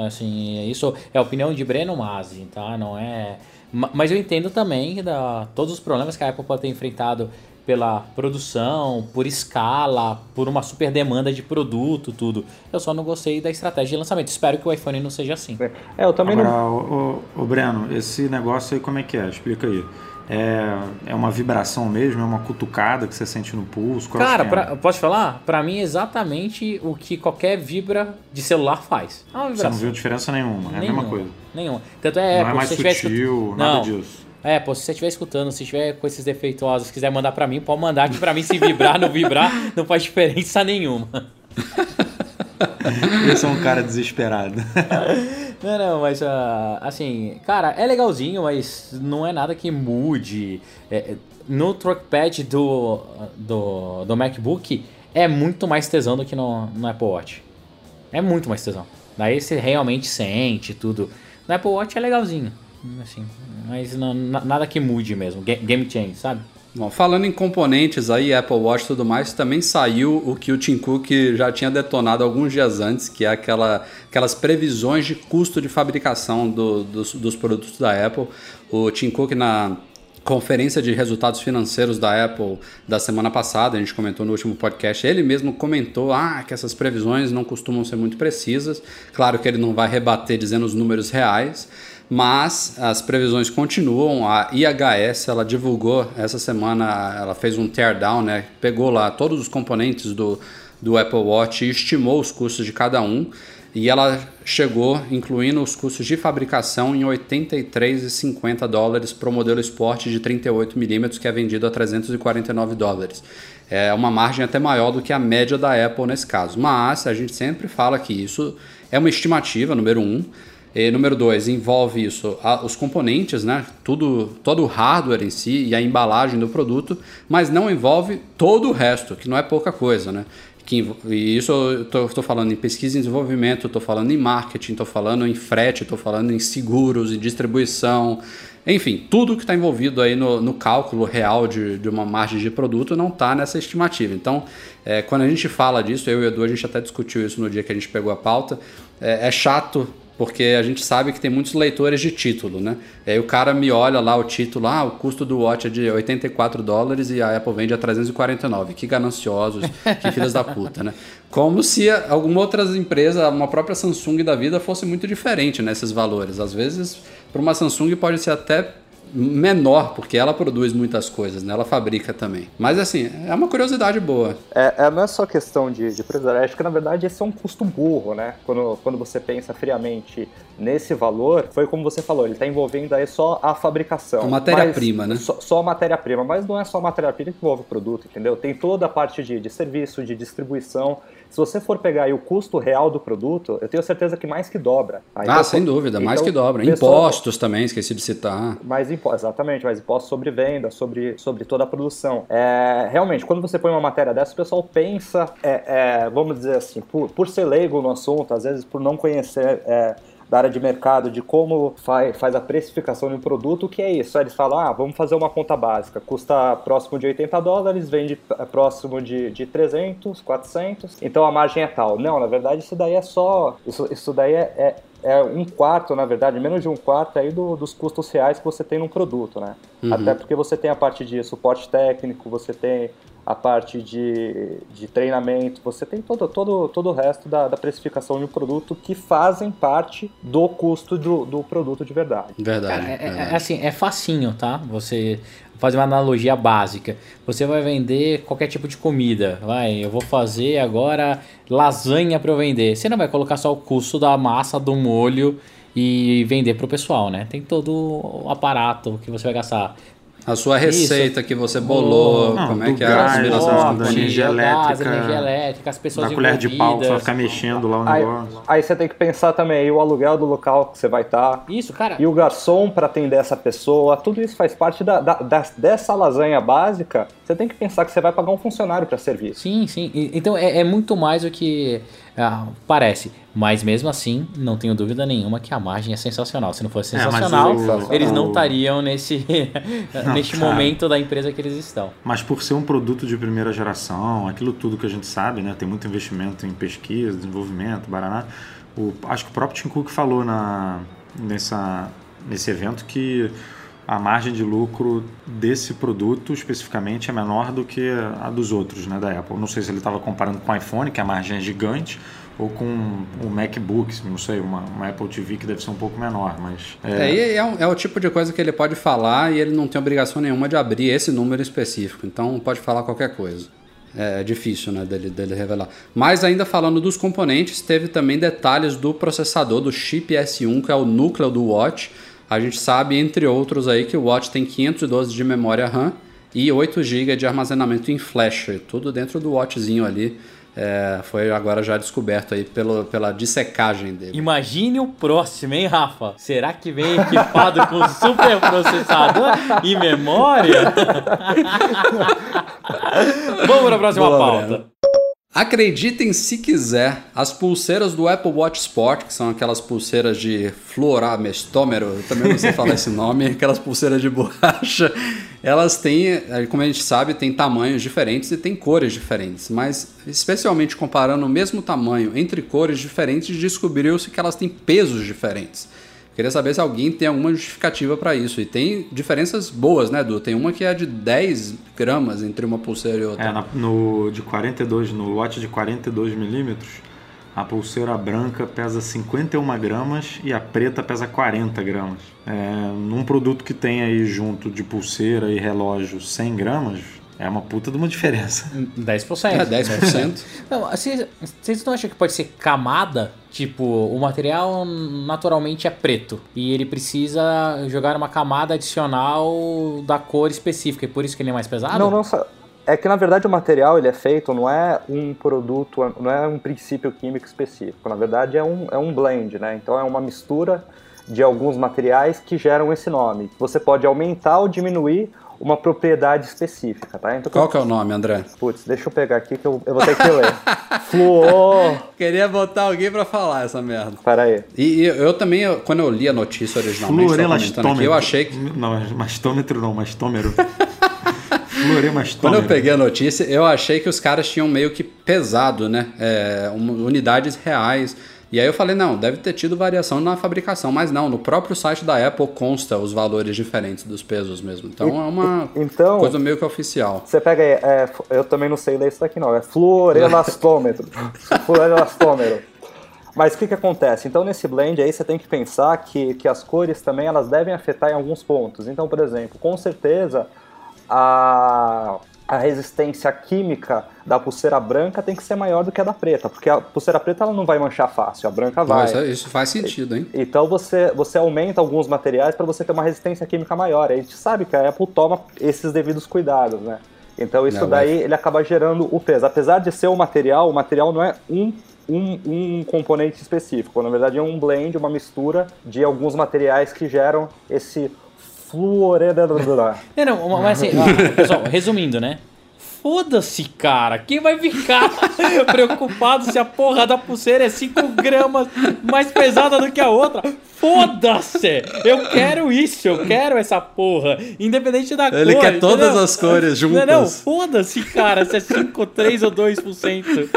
Assim, isso é a opinião de Breno Masi, tá? Não é. Mas eu entendo também da, todos os problemas que a Apple pode ter enfrentado pela produção, por escala, por uma super demanda de produto, tudo. Eu só não gostei da estratégia de lançamento. Espero que o iPhone não seja assim. É, eu também Agora, não. O, o, o Breno, esse negócio aí como é que é? Explica aí. É, é uma vibração mesmo? É uma cutucada que você sente no pulso? Qual Cara, é? pra, posso falar? Para mim é exatamente o que qualquer vibra de celular faz. É você não viu diferença nenhuma, é nenhuma, a mesma coisa. Nenhuma. Tanto é, não é mais sutil, nada não. disso. É, pô, se você estiver escutando, se tiver com esses defeituosos, quiser mandar para mim, pode mandar, que para mim se vibrar, não vibrar, não faz diferença nenhuma. Eu sou um cara desesperado. Não, não, mas uh, assim, cara, é legalzinho, mas não é nada que mude. É, é, no trackpad do, do, do MacBook é muito mais tesão do que no, no Apple Watch. É muito mais tesão. Daí você realmente sente tudo. No Apple Watch é legalzinho, assim, mas não, nada que mude mesmo. Game change, sabe? Bom, falando em componentes aí, Apple Watch e tudo mais, também saiu o que o Tim Cook já tinha detonado alguns dias antes, que é aquela, aquelas previsões de custo de fabricação do, dos, dos produtos da Apple. O Tim Cook na conferência de resultados financeiros da Apple da semana passada, a gente comentou no último podcast, ele mesmo comentou ah, que essas previsões não costumam ser muito precisas. Claro que ele não vai rebater dizendo os números reais, mas as previsões continuam. A IHS ela divulgou essa semana, ela fez um teardown, né? Pegou lá todos os componentes do, do Apple Watch e estimou os custos de cada um. E ela chegou, incluindo os custos de fabricação, em 83,50 dólares para o modelo Sport de 38 milímetros, que é vendido a 349 dólares. É uma margem até maior do que a média da Apple nesse caso. Mas a gente sempre fala que isso é uma estimativa, número um. E, número dois, envolve isso, a, os componentes, né? Tudo, todo o hardware em si e a embalagem do produto, mas não envolve todo o resto, que não é pouca coisa, né? Que, e isso eu estou falando em pesquisa e desenvolvimento, estou falando em marketing, estou falando em frete, estou falando em seguros e distribuição, enfim, tudo que está envolvido aí no, no cálculo real de, de, uma margem de produto não está nessa estimativa. Então, é, quando a gente fala disso, eu e o Edu, a gente até discutiu isso no dia que a gente pegou a pauta, é, é chato porque a gente sabe que tem muitos leitores de título, né? E aí o cara me olha lá o título, ah, o custo do Watch é de 84 dólares e a Apple vende a 349. Que gananciosos, que filhas da puta, né? Como se alguma outra empresa, uma própria Samsung da vida, fosse muito diferente nesses valores. Às vezes, para uma Samsung pode ser até menor, porque ela produz muitas coisas, né? Ela fabrica também. Mas assim, é uma curiosidade boa. É, é não é só questão de, de preço, acho que na verdade esse é um custo burro, né? Quando, quando você pensa friamente nesse valor, foi como você falou, ele está envolvendo aí só a fabricação. A matéria-prima, né? Só, só a matéria-prima, mas não é só a matéria-prima que envolve o produto, entendeu? Tem toda a parte de, de serviço, de distribuição. Se você for pegar aí o custo real do produto, eu tenho certeza que mais que dobra. Aí, ah, então, sem dúvida, então, mais que dobra. Impostos também, esqueci de citar. Mais impostos, exatamente, mais impostos sobre venda, sobre, sobre toda a produção. É, realmente, quando você põe uma matéria dessa, o pessoal pensa, é, é, vamos dizer assim, por, por ser leigo no assunto, às vezes por não conhecer é, da área de mercado, de como faz, faz a precificação de um produto, o que é isso? Eles falam, ah, vamos fazer uma conta básica, custa próximo de 80 dólares, vende próximo de, de 300, 400, então a margem é tal. Não, na verdade isso daí é só, isso, isso daí é, é é um quarto, na verdade, menos de um quarto aí do, dos custos reais que você tem num produto, né? Uhum. Até porque você tem a parte de suporte técnico, você tem a parte de, de treinamento, você tem todo, todo, todo o resto da, da precificação de um produto que fazem parte do custo do, do produto de verdade. Verdade. Cara, é, é, é, assim, é facinho, tá? Você fazer uma analogia básica. Você vai vender qualquer tipo de comida. Vai, eu vou fazer agora lasanha para eu vender. Você não vai colocar só o custo da massa, do molho e vender para o pessoal, né? Tem todo o aparato que você vai gastar A sua receita que você bolou, como é que é a gás, combinação ó, de energia gás, elétrica, energia elétrica, as pessoas Da colher de pau, que você vai ficar mexendo lá o Aí, negócio. aí você tem que pensar também aí o aluguel do local que você vai estar. Isso, cara. E o garçom para atender essa pessoa, tudo isso faz parte da, da- da- dessa lasanha básica. Você tem que pensar que você vai pagar um funcionário para servir. Sim, sim. E- Então é, é muito mais do que ah, parece. Mas mesmo assim, não tenho dúvida nenhuma que a margem é sensacional. Se não fosse É, sensacional, o- eles não estariam nesse, neste cara. momento da empresa que eles estão. Mas por ser um produto de primeira geração, aquilo tudo que a gente sabe, né? Tem muito investimento em pesquisa, desenvolvimento, baraná. O, acho que o próprio Tim Cook falou na, nessa, nesse evento que a margem de lucro desse produto especificamente é menor do que a dos outros, né, da Apple. Não sei se ele estava comparando com o iPhone, que a margem é gigante, ou com o MacBook, não sei, uma, uma Apple TV que deve ser um pouco menor, mas... É, e é, um- é o tipo de coisa que ele pode falar e ele não tem obrigação nenhuma de abrir esse número específico. Então pode falar qualquer coisa. É difícil, né, dele, dele revelar. Mas ainda falando dos componentes, teve também detalhes do processador, do chip S1, que é o núcleo do Watch. A gente sabe, entre outros, aí que o Watch tem 512 de memória RAM e 8 GB de armazenamento em flash. Tudo dentro do Watchzinho ali. É, foi agora já descoberto aí pelo, pela dissecagem dele. Imagine o próximo, hein, Rafa? Será que vem equipado com super processador e memória? Vamos para a próxima Boa, pauta. Breno. Acreditem se quiser, as pulseiras do Apple Watch Sport, que são aquelas pulseiras de fluoramestômero, eu também não sei falar esse nome, aquelas pulseiras de borracha, elas têm, eh, como a gente sabe, tem tamanhos diferentes e tem cores diferentes, mas especialmente comparando o mesmo tamanho entre cores diferentes, descobriu-se que elas têm pesos diferentes. Queria saber se alguém tem alguma justificativa para isso. E tem diferenças boas, né, Edu? Tem uma que é de 10 gramas entre uma pulseira e outra. É, na- no, de 42, no watch de 42 milímetros, a pulseira branca pesa 51 gramas e a preta pesa 40 gramas. É, num produto que tem aí junto de pulseira e relógio 100 gramas, é uma puta de uma diferença. 10%. É, 10%. Não, vocês, vocês não acham que pode ser camada? Tipo, o material naturalmente é preto e ele precisa jogar uma camada adicional da cor específica e por isso que ele é mais pesado? Não, não, só- é que na verdade o material ele é feito, não é um produto, não é um princípio químico específico. Na verdade é um, é um blend, né? Então é uma mistura de alguns materiais que geram esse nome. Você pode aumentar ou diminuir uma propriedade específica, tá? Então, Qual que é o nome, André? Putz, deixa eu pegar aqui que eu, eu vou ter que ler. Fluor. Queria botar alguém pra falar essa merda. Pera aí. E, e eu também, eu- quando eu li a notícia originalmente, aqui, eu achei que. Não, mastômetro não, mastômero. Quando eu peguei a notícia, eu achei que os caras tinham meio que pesado, né? É, unidades reais. E aí eu falei, não, deve ter tido variação na fabricação, mas não, no próprio site da Apple consta os valores diferentes dos pesos mesmo. Então é uma Então, coisa meio que oficial. Você pega aí, é, eu também não sei ler isso daqui não, é fluorelastômetro. fluorelastômero. Mas o que, que acontece? Então, nesse blend aí, você tem que pensar que, que as cores também elas devem afetar em alguns pontos. Então, por exemplo, com certeza a, a resistência química da pulseira branca tem que ser maior do que a da preta, porque a pulseira preta ela não vai manchar fácil, a branca vai. Isso, isso faz sentido, hein? Então você, você aumenta alguns materiais para você ter uma resistência química maior. A gente sabe que a Apple toma esses devidos cuidados, né? Então isso Não, daí ele acaba gerando o peso. Apesar de ser o material, o material não é um, um, um componente específico. Na verdade é um blend, uma mistura de alguns materiais que geram esse fluoredador. Não, não, mas assim, ó, pessoal, resumindo, né? Foda-se, cara. Quem vai ficar preocupado se a porra da pulseira é 5 gramas mais pesada do que a outra? Foda-se! Eu quero isso, eu quero essa porra. Independente da Ele cor. quer todas entendeu? as cores Não, não, juntas. foda-se, cara, se é 5, 3 ou 2%.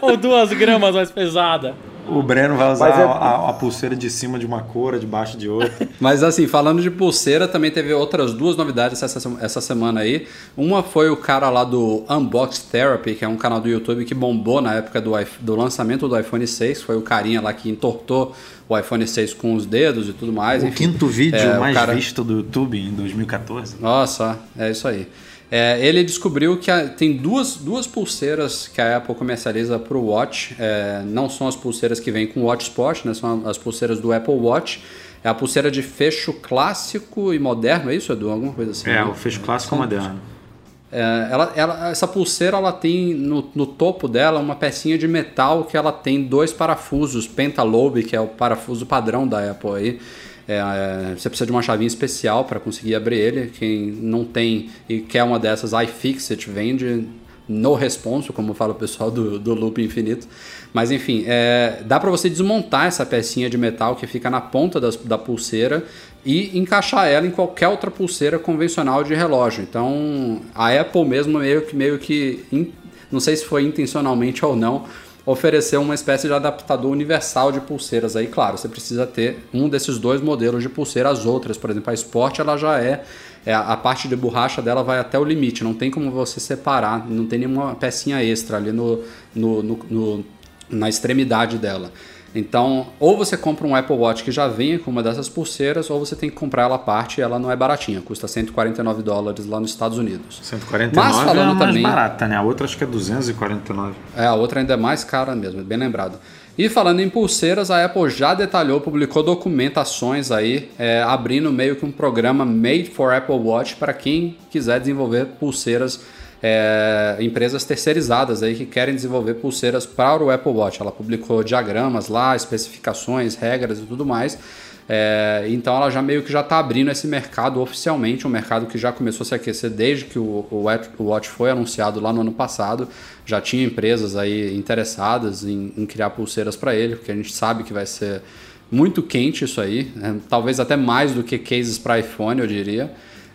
ou 2 gramas mais pesada. O Breno vai usar é- a, a- pulseira de cima de uma cor, de baixo de outra. Mas assim, falando de pulseira, também teve outras duas novidades essa, essa semana aí. Uma foi o cara lá do Unbox Therapy, que é um canal do YouTube que bombou na época do, do lançamento do iPhone 6. Foi o carinha lá que entortou o iPhone 6 com os dedos e tudo mais. o enfim. quinto vídeo É, mais cara- visto do YouTube em 2014. Nossa, é isso aí. É, ele descobriu que a- tem duas, duas pulseiras que a Apple comercializa para o Watch. É, não são as pulseiras que vêm com o Watch Sport, né? são as pulseiras do Apple Watch. É a pulseira de fecho clássico e moderno, é isso, Edu? Alguma coisa assim? É, né? o fecho clássico moderno. É, ela, ela, essa pulseira ela tem no, no, topo dela uma pecinha de metal que ela tem dois parafusos Pentalobe, que é o parafuso padrão da Apple aí. É, é, você precisa de uma chavinha especial para conseguir abrir ele. Quem não tem e quer uma dessas, iFixit vende no responso, como fala o pessoal do, do Loop Infinito. Mas enfim, é, dá para você desmontar essa pecinha de metal que fica na ponta das, da pulseira e encaixar ela em qualquer outra pulseira convencional de relógio. Então a Apple mesmo meio que meio que não sei se foi intencionalmente ou não ofereceu uma espécie de adaptador universal de pulseiras aí, claro, você precisa ter um desses dois modelos de pulseira, as outras, por exemplo, a Sport ela já é, é a parte de borracha dela vai até o limite, não tem como você separar, não tem nenhuma pecinha extra ali no, no, no, no na extremidade dela. Então, ou você compra um Apple Watch que já vem com uma dessas pulseiras, ou você tem que comprar ela à parte e ela não é baratinha, custa 149 dólares lá nos Estados Unidos. 149 Mas falando é mais também, barata, né? A outra acho que é 249. É, a outra ainda é mais cara mesmo, bem lembrado. E falando em pulseiras, a Apple já detalhou, publicou documentações aí, é, abrindo meio que um programa Made for Apple Watch para quem quiser desenvolver pulseiras é, empresas terceirizadas aí que querem desenvolver pulseiras para o Apple Watch. Ela publicou diagramas lá, especificações, regras e tudo mais. É, então ela já meio que já está abrindo esse mercado oficialmente, um mercado que já começou a se aquecer desde que o, o, Watch foi anunciado lá no ano passado. Já tinha empresas aí interessadas em, em criar pulseiras para ele, porque a gente sabe que vai ser muito quente isso aí, né? talvez até mais do que cases para iPhone, eu diria.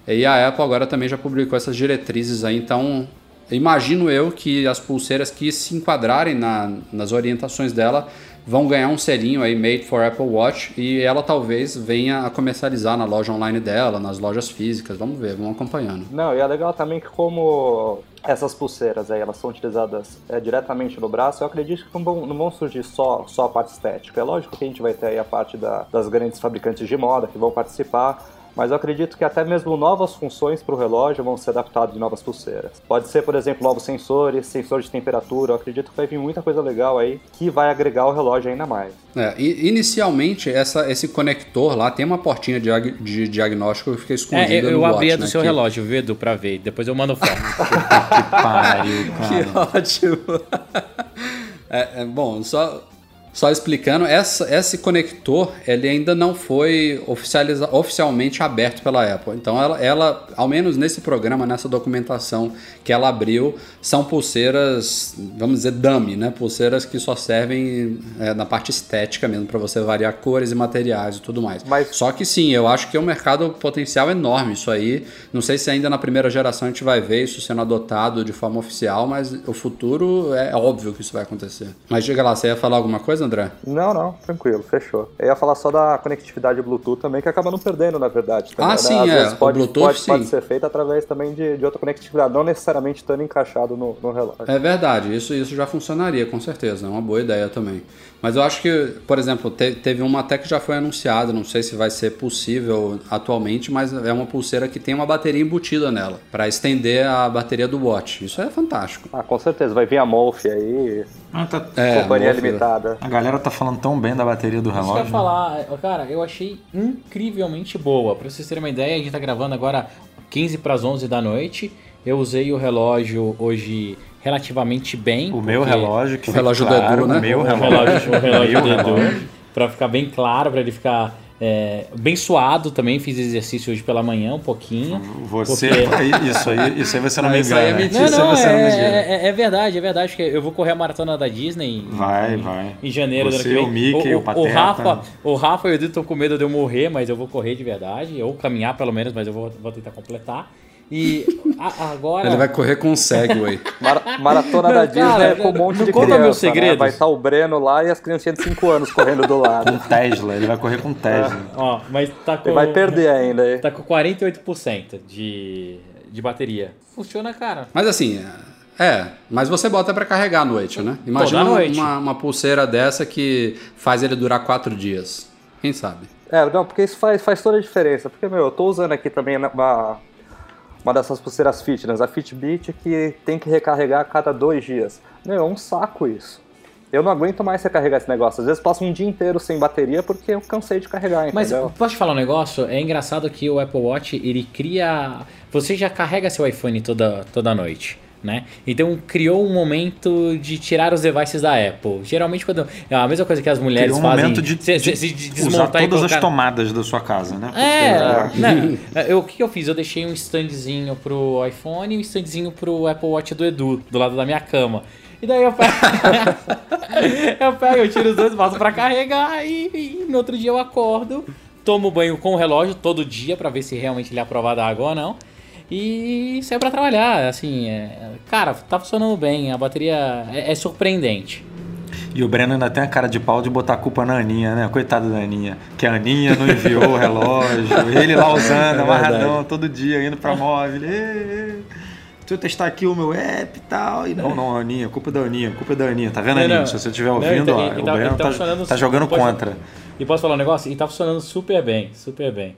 E a Apple agora também já publicou essas diretrizes aí, então imagino eu que as pulseiras que se enquadrarem na, nas orientações dela vão ganhar um selinho aí made for Apple Watch e ela talvez venha a comercializar na loja online dela, nas lojas físicas. Vamos ver, vamos acompanhando. Não, e é legal também que como essas pulseiras aí, elas são utilizadas é, diretamente no braço, eu acredito que não vão, não vão surgir só, só a parte estética. É lógico que a gente vai ter aí a parte da, das grandes fabricantes de moda que vão participar, mas eu acredito que até mesmo novas funções para o relógio vão ser adaptadas de novas pulseiras. Pode ser, por exemplo, novos sensores, sensor de temperatura. Eu acredito que vai vir muita coisa legal aí que vai agregar ao relógio ainda mais. É, inicialmente, essa, esse conector lá tem uma portinha de, de diagnóstico que fica escondida. É, eu, eu abri watch, a do né, seu que... relógio, viu, Edu, pra ver. Depois eu mando foto. que pariu, cara. Que ótimo. É, é, bom, só só explicando, essa, esse conector ele ainda não foi oficializa, oficialmente aberto pela Apple. Então, ela, ela, ao menos nesse programa, nessa documentação que ela abriu, são pulseiras, vamos dizer, dummy, né? Pulseiras que só servem é, na parte estética mesmo, para você variar cores e materiais e tudo mais. Mas... Só que sim, eu acho que é um mercado potencial enorme isso aí. Não sei se ainda na primeira geração a gente vai ver isso sendo adotado de forma oficial, mas o futuro é óbvio que isso vai acontecer. Mas diga lá, você ia falar alguma coisa? André? Não, não, tranquilo, fechou. Eu ia falar só da conectividade Bluetooth também, que acaba não perdendo, na verdade. Também, ah, né? sim, Às é. pode, o Bluetooth, pode, sim. pode ser feito através também de, de outra conectividade, não necessariamente estando encaixado no, no relógio. É verdade, isso, isso já funcionaria, com certeza. É uma boa ideia também. Mas eu acho que, por exemplo, te, teve uma até que já foi anunciada, não sei se vai ser possível atualmente, mas é uma pulseira que tem uma bateria embutida nela, para estender a bateria do Watch. Isso é fantástico. Ah, com certeza. Vai vir a Molf aí, Ah, tá- É, companhia Molf- limitada. A galera tá falando tão bem da bateria do Isso que eu relógio. ia falar, cara, eu achei incrivelmente boa. Pra vocês terem uma ideia, a gente tá gravando agora 15 para as 11 da noite. Eu usei o relógio hoje relativamente bem. O meu relógio, que O relógio do claro, Edu, né? O meu o relógio. o relógio Meu do relógio. Edu, pra ficar bem claro, pra ele ficar é, bem suado também. Fiz exercício hoje pela manhã um pouquinho. Você, Porque- isso aí, isso aí você não Ah, me isso aí é engana. mentira. Não, não, é, é, é verdade, é verdade. que Eu vou correr a maratona da Disney em, Vai, em- vai. em janeiro do ano Você, que vem. o Mickey, o Pateta. Rafa, o Rafa e o Edu estão com medo de eu morrer, mas eu vou correr de verdade. Ou caminhar pelo menos, mas eu vou, vou tentar completar. E a- agora. Ele vai correr com um Segway. Mara- maratona Não, da Disney cara, é com um monte não de conta criança, meus né? segredos. Vai estar o Breno lá e as criancinhas de 5 anos correndo do lado. Com Tesla, ele vai correr com Tesla. Ó, mas tá com. Ele vai perder ainda aí. Tá com 48% de, de bateria. Funciona, cara. Mas assim, é, mas você bota pra carregar à noite, né? Imagina noite. Uma, uma pulseira dessa que faz ele durar quatro dias. Quem sabe? É, não, porque isso faz, faz toda a diferença. Porque, meu, eu tô usando aqui também uma, uma dessas pulseiras fitness, a Fitbit, que tem que recarregar a cada dois dias. Meu, é um saco isso. Eu não aguento mais recarregar esse negócio. Às vezes passo um dia inteiro sem bateria porque eu cansei de carregar, Mas entendeu? posso te falar um negócio? É engraçado que o Apple Watch, ele cria... Você já carrega seu iPhone toda, toda noite. Né? Então criou um momento de tirar os devices da Apple. Geralmente quando é a mesma coisa que as mulheres Criou um fazem, momento de, se, se, de se usar desmontar e todas as colocar... tomadas da sua casa, né? É, né? Eu, o que eu fiz? Eu deixei um standzinho pro iPhone e um standzinho pro Apple Watch do Edu, do lado da minha cama. E daí eu pego, eu pego, eu tiro os dois, passo pra carregar e, e no outro dia eu acordo, tomo banho com o relógio todo dia pra ver se realmente ele é aprovado a água ou não. E saio pra trabalhar, assim, é, cara, tá funcionando bem, a bateria é, é surpreendente. E o Breno ainda tem a cara de pau de botar a culpa na Aninha, né? Coitado da Aninha. Que a Aninha não enviou o relógio. Ele lá usando, É amarradão, todo dia, indo pra móvel. Ê, Deixa eu testar aqui o meu app e tal. E não, não, Aninha, culpa da Aninha, culpa da Aninha. Tá vendo, Não, Aninha? não. Se você estiver Não, ouvindo, então, ó, e- e o tá- Breno tá tá, tá jogando pode- contra. E posso falar um negócio? E tá funcionando super bem, super bem.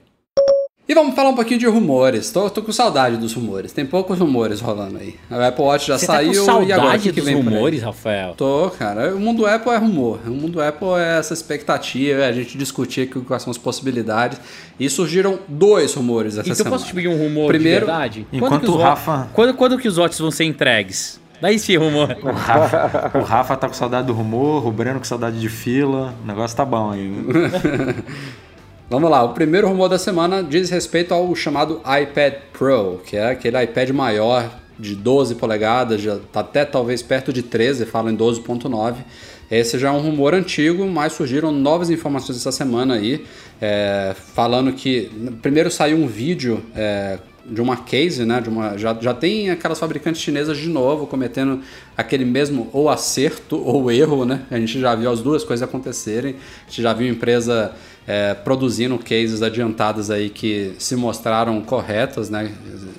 E vamos falar um pouquinho de rumores. Tô, tô com saudade dos rumores. Tem poucos rumores rolando aí. O Apple Watch já Você saiu tá com saudade e agora o que, que vem rumores, Rafael? Tô, cara. O mundo Apple é rumor. O mundo Apple é essa expectativa, é a gente discutir aqui quais são as possibilidades. E surgiram dois rumores essa Então semana. posso te pedir um rumor Primeiro, de verdade? enquanto os o Rafa- Quando, quando que os watches vão ser entregues? Dá esse rumor. O Rafa, o Rafa tá com saudade do rumor, o Breno com saudade de fila. O negócio tá bom aí. Vamos lá, o primeiro rumor da semana diz respeito ao chamado iPad Pro, que é aquele iPad maior de 12 polegadas, já tá até talvez perto de 13, falam em 12.9. Esse já é um rumor antigo, mas surgiram novas informações essa semana aí, é, falando que primeiro saiu um vídeo é, de uma case, né? De uma, já, já tem aquelas fabricantes chinesas de novo cometendo aquele mesmo ou acerto ou erro, né? A gente já viu as duas coisas acontecerem. A gente já viu empresa é, produzindo cases adiantadas aí que se mostraram corretas, né?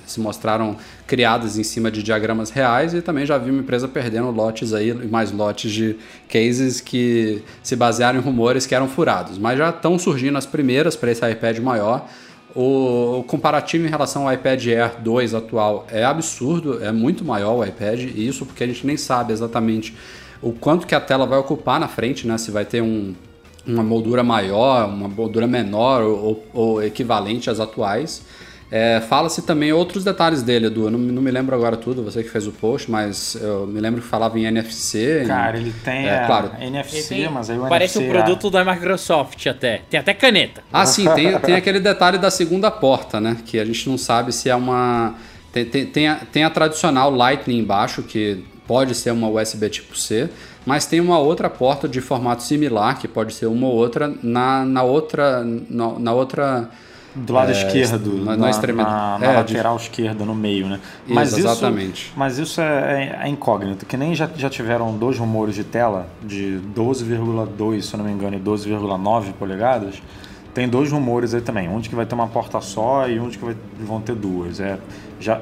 Se mostraram criadas em cima de diagramas reais e também já vi uma empresa perdendo lotes aí, mais lotes de cases que se basearam em rumores que eram furados. Mas já estão surgindo as primeiras para esse iPad maior. O, comparativo em relação ao iPad Air 2 atual é absurdo, é muito maior o iPad, e isso porque a gente nem sabe exatamente o quanto que a tela vai ocupar na frente, né? Se vai ter um, uma moldura maior, uma moldura menor ou, ou equivalente às atuais. É, Fala-se também outros detalhes dele, Edu. Eu não, não me lembro agora tudo, você que fez o post, mas eu me lembro que falava em NFC. em- Cara, ele tem É, a claro. NFC, mas aí o Parece NFC um produto da Microsoft até. Tem até caneta. Ah, sim, tem, tem aquele detalhe da segunda porta, né? Que a gente não sabe se é uma. Tem, tem, tem, a, tem a tradicional Lightning embaixo, que pode ser uma USB tipo C, mas tem uma outra porta de formato similar, que pode ser uma ou outra, na, na outra. Na, na outra. Do lado É, esquerdo, na- na, extremidade. na- na É, lateral esquerda, no meio, né? Isso, exatamente. Isso, mas isso é, é incógnito, que nem já, já tiveram dois rumores de tela de 12,2, se eu não me engano, e 12,9 polegadas. Tem dois rumores aí também, um de que vai ter uma porta só e um de que vai- vão ter duas. É, já,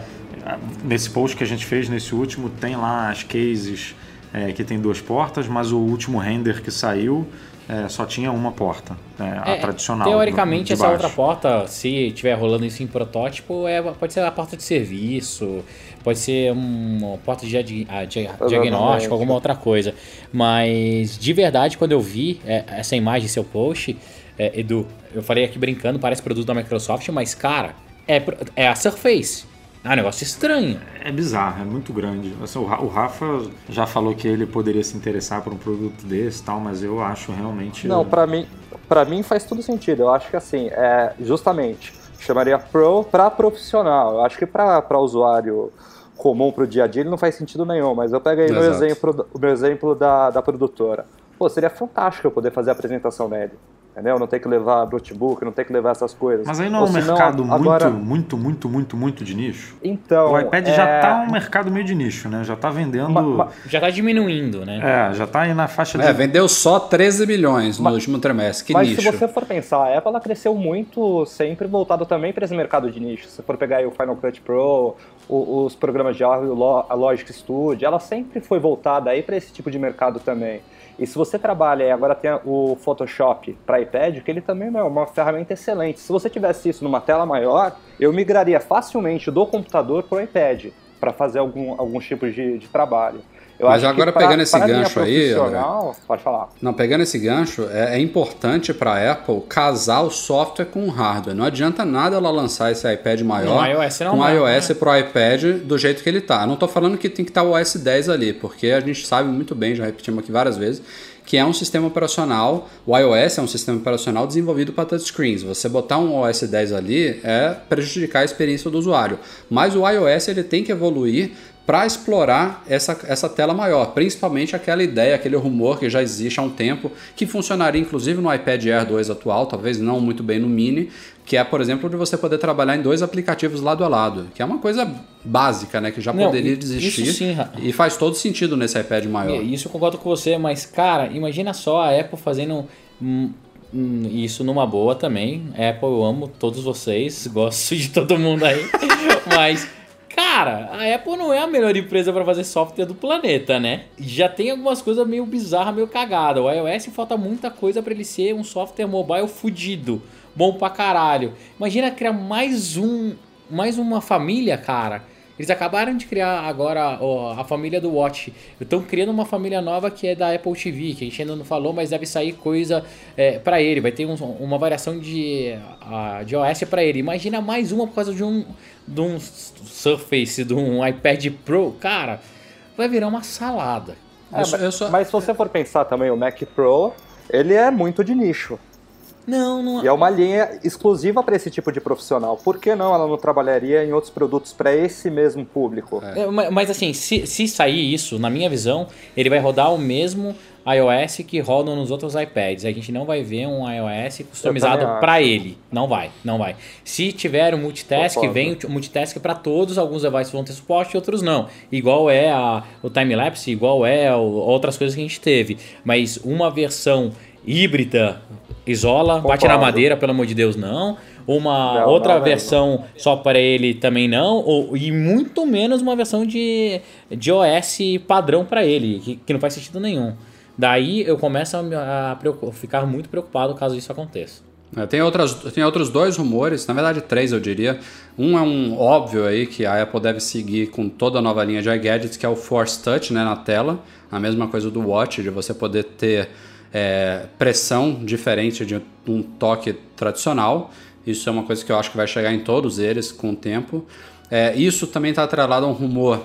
nesse post que a gente fez, nesse último, tem lá as cases é, que tem duas portas, mas o último render que saiu é, só tinha uma porta, é, a É, tradicional. Teoricamente, de essa outra porta, se estiver rolando isso em protótipo, é, pode ser a porta de serviço, pode ser uma porta de diag- a- dia- diagnóstico, alguma outra coisa. Mas, de verdade, quando eu vi é, essa imagem, seu post, é, Edu, eu falei aqui brincando, parece produto da Microsoft, mas, cara, é, é a Surface. É um negócio estranho. É bizarro, é muito grande. Assim, o Ra- o Rafa já falou que ele poderia se interessar por um produto desse e tal, mas eu acho realmente. Não, pra mim, pra mim faz tudo sentido. Eu acho que assim, é, justamente, chamaria Pro pra profissional. Eu acho que pra, pra usuário comum pro dia a dia ele não faz sentido nenhum, mas eu pego aí meu exemplo, o meu exemplo da, da produtora. Pô, seria fantástico eu poder fazer a apresentação nele. Entendeu? Não ter que levar notebook, não ter que levar essas coisas. Mas aí não é um senão, mercado muito, agora- muito, muito, muito, muito de nicho. Então, o iPad é, já tá um mercado meio de nicho, né? Já tá vendendo. Ma- ma- Já tá diminuindo, né? É, já tá aí na faixa de. É, vendeu só 13 milhões no Mas- último trimestre. Que Mas nicho. se você for pensar, a Apple ela cresceu muito, sempre voltado também para esse mercado de nicho. Se for pegar aí o Final Cut Pro, o- os programas de áudio, a Logic Studio, ela sempre foi voltada aí para esse tipo de mercado também. E se você trabalha e agora tem o Photoshop para iPad, que ele também é uma ferramenta excelente. Se você tivesse isso numa tela maior, eu migraria facilmente do computador para o iPad para fazer algum, alguns tipos de, de trabalho. Eu Mas acho agora que pra- pegando esse gancho aí, profissional- Pode falar. Não, pegando esse gancho, é, é importante para a Apple casar o software com o hardware. Não adianta nada ela lançar esse iPad maior No iOS não com dá, iOS né? pro iPad do jeito que ele tá. Não tô falando que tem que estar o OS 10 ali, porque a gente sabe muito bem, já repetimos aqui várias vezes, que é um sistema operacional, o iOS é um sistema operacional desenvolvido para touchscreens. Você botar um OS 10 ali é prejudicar a experiência do usuário. Mas o iOS ele tem que evoluir para explorar essa, essa tela maior, principalmente aquela ideia, aquele rumor que já existe há um tempo, que funcionaria inclusive no iPad Air 2 atual, talvez não muito bem no Mini, que é, por exemplo, de você poder trabalhar em dois aplicativos lado a lado, que é uma coisa básica, né, que já Não, poderia isso existir sim, e faz todo sentido nesse iPad maior. Isso eu concordo com você, mas cara, imagina só a Apple fazendo hum, isso numa boa também. Apple, eu amo todos vocês, gosto de todo mundo aí, mas cara, a Apple não é a melhor empresa para fazer software do planeta, né? Já tem algumas coisas meio bizarras, meio cagada. O iOS falta muita coisa para ele ser um software mobile fudido, bom pra caralho. Imagina criar mais um, mais uma família, cara. Eles acabaram de criar agora ó, a família do Watch. Estão criando uma família nova que é da Apple TV, que a gente ainda não falou, mas deve sair coisa é, para ele. Vai ter um- uma variação de, a- de OS para ele. Imagina mais uma por causa de um, de um Surface, de um iPad Pro. Cara, vai virar uma salada. É, mas, eu só- mas se você for pensar também, o Mac Pro, ele é muito de nicho. Não, não E é uma linha exclusiva para esse tipo de profissional. Por que não ela não trabalharia em outros produtos para esse mesmo público? É, ma- Mas assim, se, se sair isso, na minha visão, ele vai rodar o mesmo iOS que rodam nos outros iPads. A gente não vai ver um iOS customizado para ele. Não vai, não vai. Se tiver o multitask, Concordo. vem o multitask para todos. Alguns devices vão ter suporte, outros não. Igual é a, o time-lapse, igual é o- outras coisas que a gente teve. Mas uma versão híbrida isola, bate na madeira, pelo amor de Deus, não. Uma Não, outra não versão só para ele também não, ou, e muito menos uma versão de, de OS padrão para ele, que, que não faz sentido nenhum. Daí eu começo a, me- a ficar muito preocupado caso isso aconteça. É, tem, outras, tem outros dois rumores, na verdade três eu diria. Um é um óbvio aí que a Apple deve seguir com toda a nova linha de iGadgets, que é o Force Touch né, na tela. A mesma coisa do Watch, de você poder ter é, pressão diferente de um toque tradicional. Isso é uma coisa que eu acho que vai chegar em todos eles com o tempo. É, isso também está atrelado a um rumor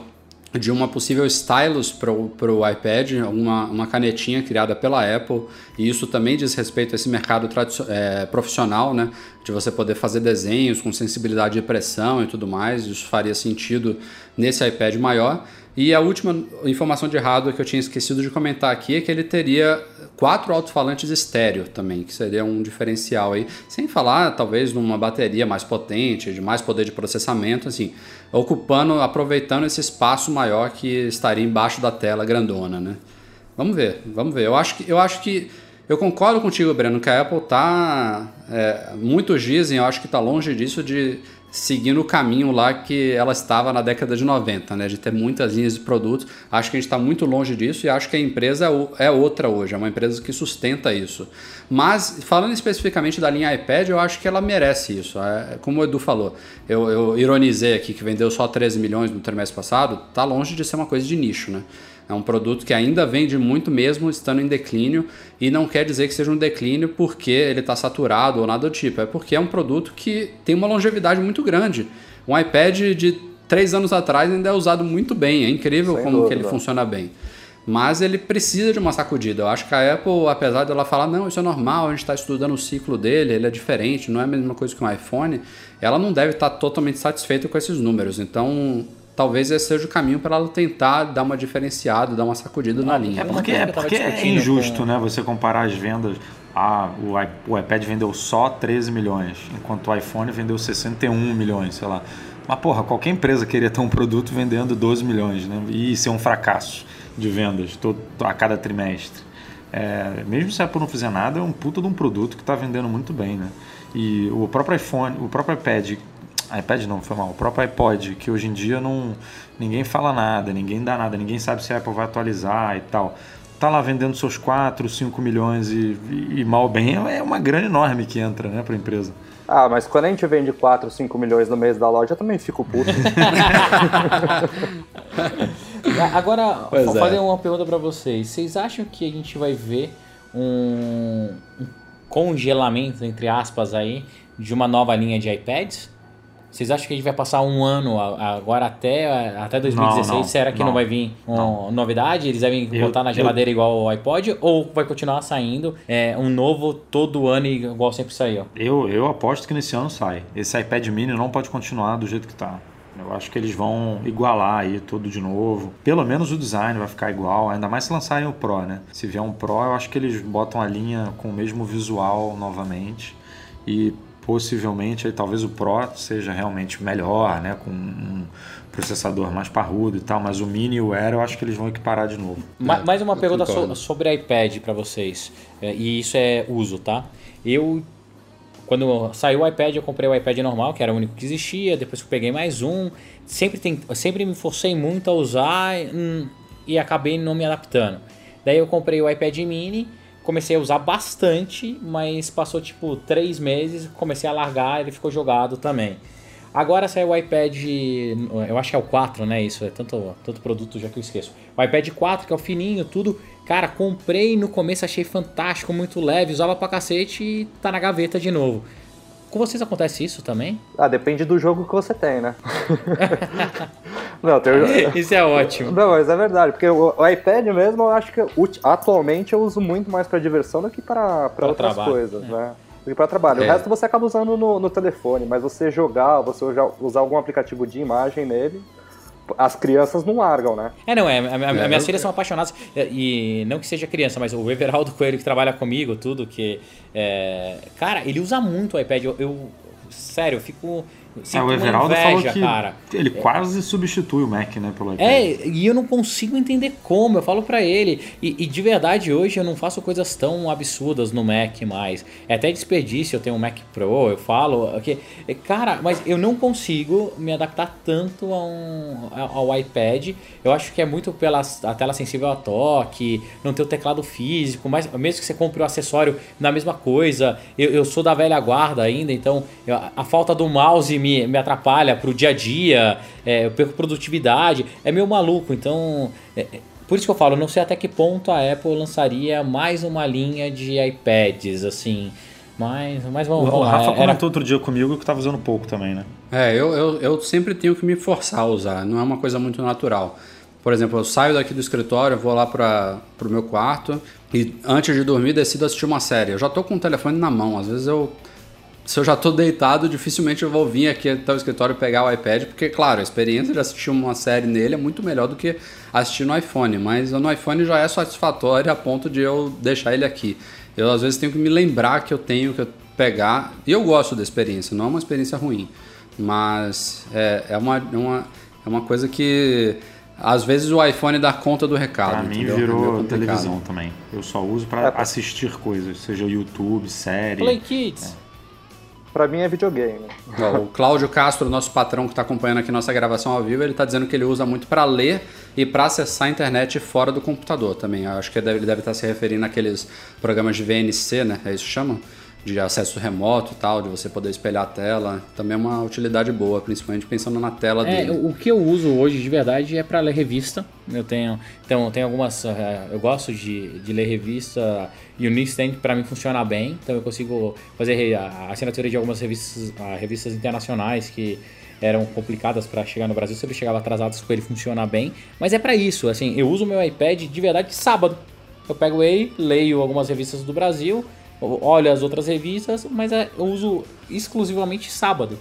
de uma possível stylus para o iPad, uma, uma canetinha criada pela Apple, e isso também diz respeito a esse mercado é, profissional, né? De você poder fazer desenhos com sensibilidade de pressão e tudo mais, isso faria sentido nesse iPad maior. E a última informação de hardware que eu tinha esquecido de comentar aqui é que ele teria quatro alto-falantes estéreo também, que seria um diferencial aí, sem falar talvez numa bateria mais potente, de mais poder de processamento, assim, ocupando, aproveitando esse espaço maior que estaria embaixo da tela grandona, né? Vamos ver, vamos ver. Eu acho que eu acho que eu concordo contigo, Breno, que a Apple tá é, muitos dizem, eu acho que está longe disso de seguindo o caminho lá que ela estava na década de 90, né? De ter muitas linhas de produtos. Acho que a gente está muito longe disso e acho que a empresa é outra hoje, é uma empresa que sustenta isso. Mas, falando especificamente da linha iPad, eu acho que ela merece isso. É, como o Edu falou, eu, eu ironizei aqui que vendeu só 13 milhões no trimestre passado, tá longe de ser uma coisa de nicho, né? É um produto que ainda vende muito mesmo estando em declínio e não quer dizer que seja um declínio porque ele está saturado ou nada do tipo. É porque é um produto que tem uma longevidade muito grande. Um iPad de três anos atrás ainda é usado muito bem. É incrível Sem como que dúvida. ele funciona bem. Mas ele precisa de uma sacudida. Eu acho que a Apple, apesar dela falar, não, isso é normal, a gente está estudando o ciclo dele, ele é diferente, não é a mesma coisa que um iPhone, ela não deve estar totalmente satisfeita com esses números. Então, talvez esse seja o caminho para ela tentar dar uma diferenciada, dar uma sacudida na linha. É porque, é, porque é injusto, com- né? Você comparar as vendas. Ah, o, iPad vendeu só 13 milhões, enquanto o iPhone vendeu 61 milhões, sei lá. Mas, porra, qualquer empresa queria ter um produto vendendo 12 milhões, né? E ser um fracasso de vendas todo, a cada trimestre. É, mesmo se a Apple não fizer nada, é um puta de um produto que está vendendo muito bem, né? E o próprio iPhone, o próprio iPad, iPad não, foi mal, o próprio iPod, que hoje em dia não ninguém fala nada, ninguém dá nada, ninguém sabe se a Apple vai atualizar e tal. Tá lá vendendo seus 4, 5 milhões e, e, e mal bem, é uma grana enorme que entra, né, para a empresa. Ah, mas quando a gente vende 4, 5 milhões no mês da loja, eu também fico puto. Agora, Pois vou é. fazer uma pergunta pra vocês. Vocês acham que a gente vai ver um, um congelamento, entre aspas, aí, de uma nova linha de iPads? Vocês acham que a gente vai passar um ano agora até, até 2016? Não, não, Será que não, não. vai vir uma novidade? Eles devem Eu- botar na eu- geladeira igual o iPod? Ou vai continuar saindo é, um novo todo ano igual sempre saiu? Eu, eu aposto que nesse ano sai. Esse iPad mini não pode continuar do jeito que tá. Eu acho que eles vão igualar aí tudo de novo. Pelo menos o design vai ficar igual, ainda mais se lançarem o Pro, né? Se vier um Pro, eu acho que eles botam a linha com o mesmo visual novamente. E possivelmente aí talvez o Pro seja realmente melhor, né? Com um processador mais parrudo e tal, mas o Mini e o Air eu acho que eles vão equiparar de novo. Ma- mais uma eu pergunta so- sobre iPad pra vocês. É, e isso é uso, tá? Eu, quando saiu o iPad, eu comprei o iPad normal, que era o único que existia. Depois eu peguei mais um. Sempre, tem, sempre me forcei muito a usar hum, e acabei não me adaptando. Daí eu comprei o iPad mini. Comecei a usar bastante, mas passou tipo três meses, comecei a largar, ele ficou jogado também. Agora saiu o iPad, eu acho que é o 4, né? Isso, é tanto, tanto produto já que eu esqueço. O iPad 4, que é o fininho, tudo. Cara, comprei no começo, achei fantástico, muito leve, usava pra cacete e tá na gaveta de novo. Com vocês acontece isso também? ah, depende do jogo que você tem, né? Não, tem o- Isso é ótimo. Não, mas é verdade, porque o, o iPad mesmo eu acho que atualmente eu uso muito mais pra diversão do que pra, pra outras trabalho, coisas, né? Do que pra trabalho. É. O resto você acaba usando no, no telefone, mas você jogar, você usar algum aplicativo de imagem nele, as crianças não largam, né? É, não, é, a- a- É, minhas filhas são apaixonadas, e e não que seja criança, mas o Everaldo Coelho que trabalha comigo, tudo, que. é, cara, ele usa muito o iPad. Eu, eu- sério, eu fico. É, o Everaldo inveja, falou que cara. ele quase substitui o Mac, né, pelo iPad. É, e eu não consigo entender como, eu falo pra ele. E, e de verdade, hoje eu não faço coisas tão absurdas no Mac mais. É até desperdício, eu tenho um Mac Pro, eu falo. Que, cara, mas eu não consigo me adaptar tanto a um, ao iPad. Eu acho que é muito pela a tela sensível a toque, não ter o teclado físico, mas mesmo que você compre o acessório na mesma coisa. Eu, eu sou da velha guarda ainda, então eu- a falta do mouse me, me atrapalha pro dia a dia, é, eu perco produtividade, é meio maluco, então. é- é- por isso que eu falo, eu não sei até que ponto a Apple lançaria mais uma linha de iPads, assim. Mas, mas vamos, O, o vamos lá. Rafa Era- comentou outro dia comigo que tava usando pouco também, né? É, eu, eu, eu sempre tenho que me forçar a usar, não é uma coisa muito natural. Por exemplo, eu saio daqui do escritório, vou lá para o meu quarto e antes de dormir decido assistir uma série. Eu já tô com o telefone na mão, às vezes eu. Se eu já tô deitado, dificilmente eu vou vir aqui até o escritório pegar o iPad, porque, claro, a experiência de assistir uma série nele é muito melhor do que assistir no iPhone, mas no iPhone já é satisfatório a ponto de eu deixar ele aqui. Eu, às vezes, tenho que me lembrar que eu tenho que pegar, e eu gosto da experiência, não é uma experiência ruim, mas é, é, uma, é, uma, é uma coisa que às vezes o iPhone dá conta do recado. Pra mim entendeu? É virou complicado. televisão também. Eu só uso pra assistir coisas, seja YouTube, série. Play Kids. Pra mim é videogame. O Cláudio Castro, nosso patrão que está acompanhando aqui nossa gravação ao vivo, ele está dizendo que ele usa muito para ler e para acessar a internet fora do computador também. Eu acho que ele deve, estar se referindo àqueles programas de VNC, né? É isso que chama? De acesso remoto e tal, de você poder espelhar a tela. Também é uma utilidade boa, principalmente pensando na tela É, dele. o que eu uso hoje de verdade é para ler revista. Eu tenho, então, tem algumas. eh, Eu gosto de, de ler revista e o Newsstand para mim funciona bem. Então eu consigo fazer a assinatura de algumas revistas, revistas internacionais que eram complicadas para chegar no Brasil. Sempre chegava atrasadas com ele funciona bem. Mas é para isso. Assim, eu uso meu iPad de verdade sábado. Eu pego ele, leio algumas revistas do Brasil, olho as outras revistas, mas é- eu uso exclusivamente sábado.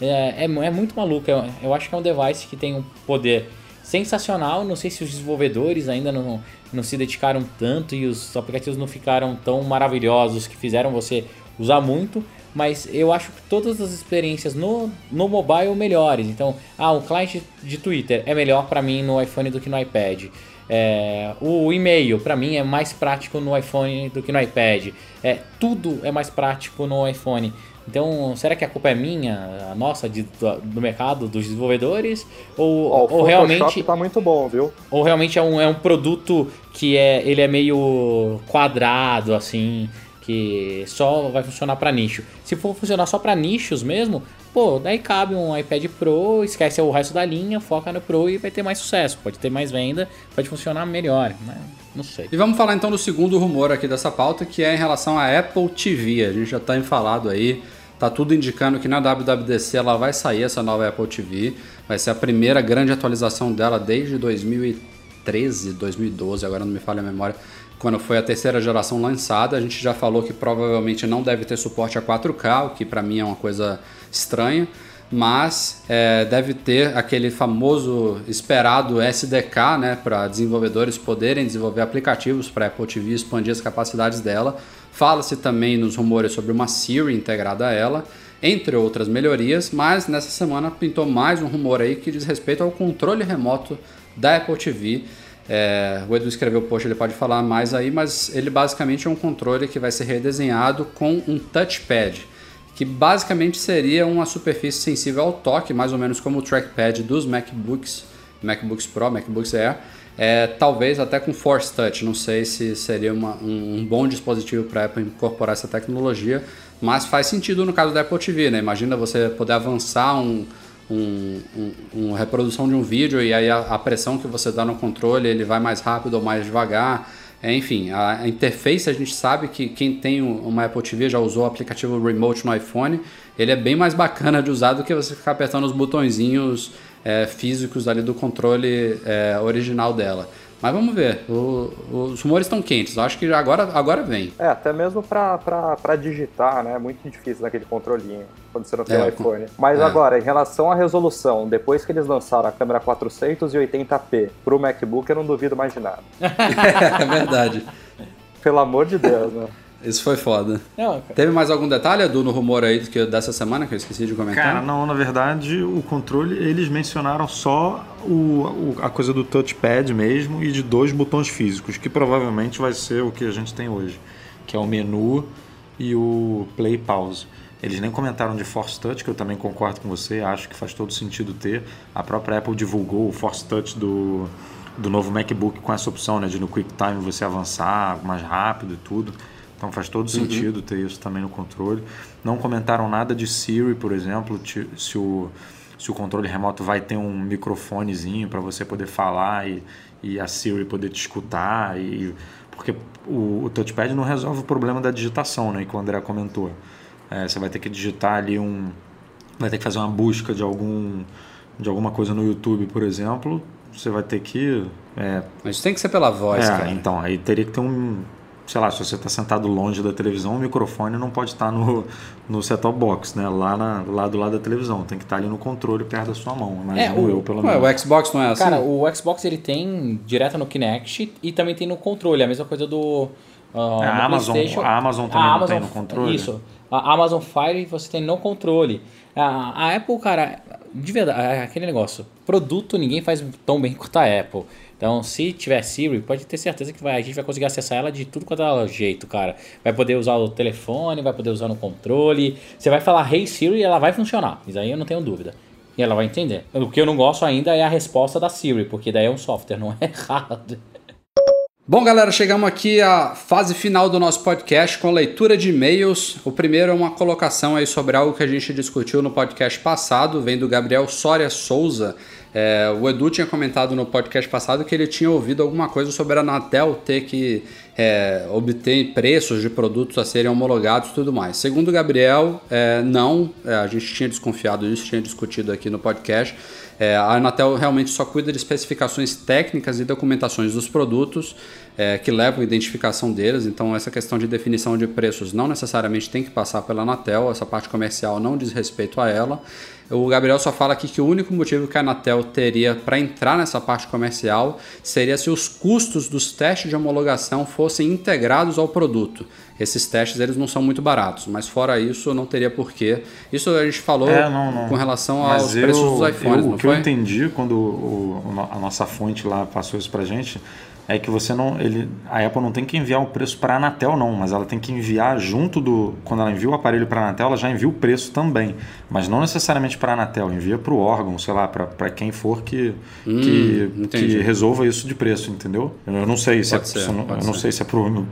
É, é, é muito maluco. Eu, eu acho que é um device que tem um poder sensacional. Não sei se os desenvolvedores ainda não, não se dedicaram tanto e os aplicativos não ficaram tão maravilhosos que fizeram você usar muito. Mas eu acho que todas as experiências no, no mobile melhores. Então, ah, o cliente de Twitter é melhor para mim no iPhone do que no iPad. É, o e-mail, para mim, é mais prático no iPhone do que no iPad. É, tudo é mais prático no iPhone. Então, será que a culpa é minha, a nossa, de- do, do mercado, dos desenvolvedores? Ou, Ó, o ou realmente, tá muito bom, viu? ou realmente é um, é um produto que é, ele é meio quadrado, assim, que só vai funcionar para nicho. Se for funcionar só para nichos mesmo, pô, daí cabe um iPad Pro, esquece o resto da linha, foca no Pro e vai ter mais sucesso. Pode ter mais venda, pode funcionar melhor, né? Não sei. E vamos falar então do segundo rumor aqui dessa pauta, que é em relação à Apple TV. A gente já está falado aí, tá tudo indicando que na WWDC ela vai sair essa nova Apple TV. Vai ser a primeira grande atualização dela desde 2013, 2012, agora não me falha a memória quando foi a terceira geração lançada. A gente já falou que provavelmente não deve ter suporte a 4K, o que para mim é uma coisa estranha, mas é, deve ter aquele famoso esperado SDK né, para desenvolvedores poderem desenvolver aplicativos para Apple TV expandir as capacidades dela. Fala-se também nos rumores sobre uma Siri integrada a ela, entre outras melhorias, mas nessa semana pintou mais um rumor aí que diz respeito ao controle remoto da Apple TV é, o Edu escreveu o post, ele pode falar mais aí, mas ele basicamente é um controle que vai ser redesenhado com um touchpad, que basicamente seria uma superfície sensível ao toque, mais ou menos como o trackpad dos MacBooks, MacBooks Pro, MacBooks Air, é, talvez até com Force Touch, não sei se seria uma, um, um, bom dispositivo para a Apple incorporar essa tecnologia, mas faz sentido no caso da Apple TV, né? Imagina você poder avançar um, um, um, uma reprodução de um vídeo e aí a, a, pressão que você dá no controle ele vai mais rápido ou mais devagar. É, enfim, a, a, interface a gente sabe que quem tem uma Apple TV já usou o aplicativo Remote no iPhone, ele é bem mais bacana de usar do que você ficar apertando os botõezinhos é, físicos ali do controle é, original dela. Mas vamos ver. O, os rumores estão quentes. Eu acho que agora, agora vem. É, até mesmo para digitar, né? É muito difícil naquele controlinho, quando você não tem o é, iPhone. Mas é. agora, em relação à resolução, depois que eles lançaram a câmera 480p pro MacBook, eu não duvido mais de nada. é verdade. Pelo amor de Deus, né? Isso foi foda. Não, Teve mais algum detalhe, Edu, no rumor aí que, dessa semana que eu esqueci de comentar? Cara, não, na verdade, o controle, eles mencionaram só o, o, a coisa do touchpad mesmo e de dois botões físicos, que provavelmente vai ser o que a gente tem hoje, que é o menu e o play pause. Eles nem comentaram de Force Touch, que eu também concordo com você, acho que faz todo sentido ter. A própria Apple divulgou o Force Touch do, do novo MacBook com essa opção, né, de no QuickTime você avançar mais rápido e tudo. Então faz todo uhum. sentido ter isso também no controle. Não comentaram nada de Siri, por exemplo, se o, se o controle remoto vai ter um microfonezinho para você poder falar e, e a Siri poder te escutar. E, porque o, o touchpad não resolve o problema da digitação, né? Que o André comentou. É, você vai ter que digitar ali um. Vai ter que fazer uma busca de algum de alguma coisa no YouTube, por exemplo. Você vai ter que. É, Mas tem que ser pela voz, é, cara. Então, aí teria que ter um sei lá, se você está sentado longe da televisão, o microfone não pode estar no, no set-top box, né? Lá, na, lá do lado da televisão. Tem que estar ali no controle perto da sua mão. Imagino é, o, eu, pelo menos. o Xbox não é assim? Cara, o Xbox ele tem direto no Kinect e também tem no controle. A mesma coisa do. Uh, a, Amazon, a Amazon também a Amazon, tem no controle. Isso. A Amazon Fire você tem no controle. A, a Apple, cara, de verdade, é aquele negócio. Produto ninguém faz tão bem quanto a Apple. Então, se tiver Siri, pode ter certeza que vai, a gente vai conseguir acessar ela de tudo quanto é jeito, cara. Vai poder usar o telefone, vai poder usar no controle. Você vai falar Hey Siri e ela vai funcionar. Isso aí eu não tenho dúvida. E ela vai entender. O que eu não gosto ainda é a resposta da Siri, porque daí é um software, não é errado. Bom, galera, chegamos aqui à fase final do nosso podcast com leitura de e-mails. O primeiro é uma colocação aí sobre algo que a gente discutiu no podcast passado, vem do Gabriel Soria Souza. É, o Edu tinha comentado no podcast passado que ele tinha ouvido alguma coisa sobre a Anatel ter que é, obter preços de produtos a serem homologados e tudo mais. Segundo o Gabriel, é, não, é, a gente tinha desconfiado disso, tinha discutido aqui no podcast. É, a Anatel realmente só cuida de especificações técnicas e documentações dos produtos é, que levam a identificação deles, então essa questão de definição de preços não necessariamente tem que passar pela Anatel, essa parte comercial não diz respeito a ela. O Gabriel só fala aqui que o único motivo que a Anatel teria para entrar nessa parte comercial seria se os custos dos testes de homologação fossem integrados ao produto. Esses testes eles não são muito baratos, mas fora isso não teria porquê. Isso a gente falou é, não, não. com relação mas aos eu, preços dos iPhones, eu, o que eu entendi quando o, a nossa fonte lá passou isso para gente é que você não, ele, a Apple não tem que enviar o preço para a Anatel não, mas ela tem que enviar junto do, quando ela envia o aparelho para a Anatel, ela já envia o preço também, mas não necessariamente para a Anatel, envia para o órgão, sei lá, para quem for que, hum, que, que, resolva isso de preço, entendeu? Eu não sei se é, ser, eu não, eu não sei se é pro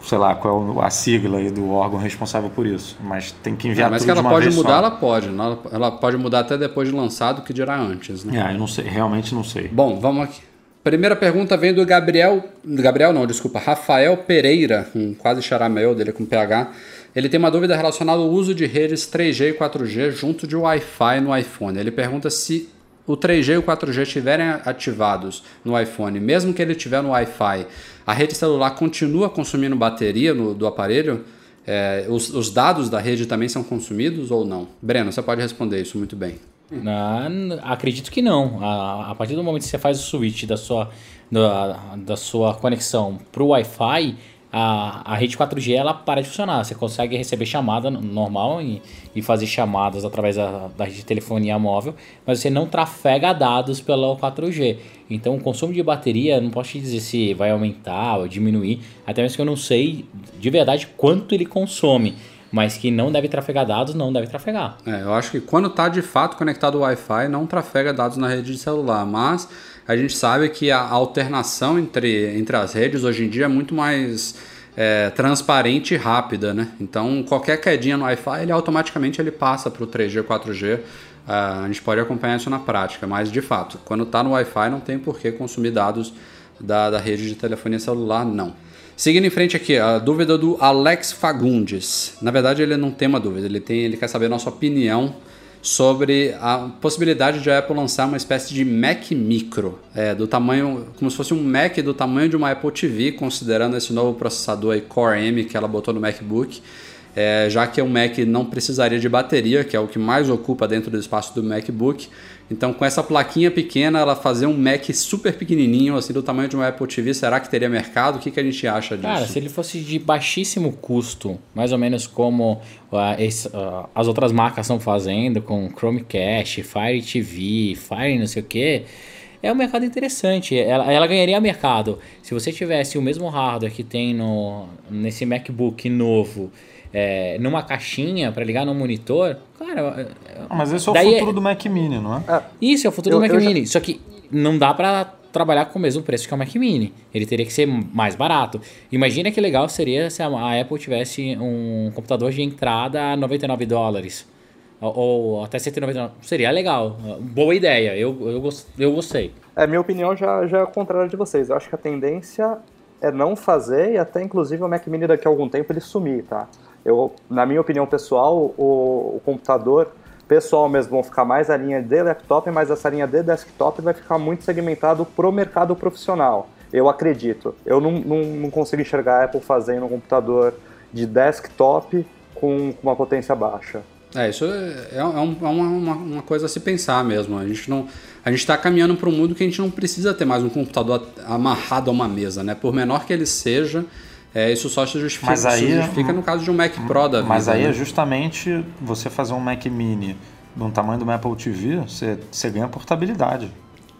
sei lá, qual é a sigla aí do órgão responsável por isso. Mas tem que enviar É, mas tudo que ela de uma pode mudar, só. ela pode. né? Ela, ela pode mudar até depois de lançado, que dirá antes, né? É, eu não sei, realmente não sei. Bom, vamos aqui. Primeira pergunta vem do Gabriel. Gabriel não, desculpa. Rafael Pereira, um quase charamel dele com PH. Ele tem uma dúvida relacionada ao uso de redes 3G e 4G junto de Wi-Fi no iPhone. Ele pergunta se o 3G e o 4G estiverem ativados no iPhone, mesmo que ele estiver no Wi-Fi, a rede celular continua consumindo bateria no- do aparelho? É, os, os dados da rede também são consumidos ou não? Breno, você pode responder isso muito bem. Na- acredito que não. A, a partir do momento que você faz o switch da sua, da, da sua conexão para o Wi-Fi, a, a rede 4G ela para de funcionar. Você consegue receber chamada no- normal e, e fazer chamadas através da, da rede de telefonia móvel, mas você não trafega dados pela 4G. Então o consumo de bateria, não posso te dizer se vai aumentar ou diminuir, até mesmo que eu não sei de verdade quanto ele consome. Mas que não deve trafegar dados, não deve trafegar. É, eu acho que quando está de fato conectado ao Wi-Fi, não trafega dados na rede de celular, mas a gente sabe que a alternação entre, entre as redes hoje em dia é muito mais é, transparente e rápida, né? Então qualquer quedinha no Wi-Fi, ele automaticamente ele passa para o 3G, 4G. Ah, a gente pode acompanhar isso na prática, mas de fato, quando está no Wi-Fi, não tem por que consumir dados da, da rede de telefonia celular, não. Seguindo em frente aqui, a dúvida do Alex Fagundes. Na verdade, ele não tem uma dúvida, ele, tem, ele quer saber a nossa opinião sobre a possibilidade de a Apple lançar uma espécie de Mac Micro, é, do tamanho, como se fosse um Mac do tamanho de uma Apple TV, considerando esse novo processador aí, Core M que ela botou no MacBook. É, já que o Mac não precisaria de bateria, que é o que mais ocupa dentro do espaço do MacBook. Então, com essa plaquinha pequena, ela fazer um Mac super pequenininho, assim, do tamanho de uma Apple TV, será que teria mercado? O que, que a gente acha disso? Cara, se ele fosse de baixíssimo custo, mais ou menos como ah, esse, ah, as outras marcas estão fazendo, com Chromecast, Fire TV, Fire não sei o que, é um mercado interessante. Ela, ela ganharia mercado. Se você tivesse o mesmo hardware que tem no, nesse MacBook novo, é, numa caixinha para ligar no monitor, cara. Mas esse é o futuro do Mac Mini, não é? Isso é o futuro Eu- do Mac eu já- Mini. Só que não dá pra trabalhar com o mesmo preço que o Mac Mini. Ele teria que ser mais barato. Imagina que legal seria se a Apple tivesse um computador de entrada a 99 dólares. Ou, ou até 199. Seria legal. Boa ideia. Eu, eu, eu gostei. É, minha opinião já, já é o contrário de vocês. Eu acho que a tendência é não fazer e até inclusive o Mac Mini daqui a algum tempo ele sumir, tá? Eu, na minha opinião pessoal, o, o computador pessoal mesmo vão ficar mais a linha de laptop, mas essa linha de desktop vai ficar muito segmentado pro mercado profissional. Eu acredito. Eu não, não, não consigo enxergar a Apple fazendo um computador de desktop com, com uma potência baixa. É, isso é, é um- é uma, uma, uma coisa a se pensar mesmo. A gente não, a gente está caminhando para um mundo que a gente não precisa ter mais um computador amarrado a uma mesa, né? Por menor que ele seja, é, isso só se justifica, Mas aí- se justifica no caso de um Mac Pro da vida. Mas aí né? é justamente você fazer um Mac Mini de um tamanho do uma Apple TV, você, você ganha portabilidade.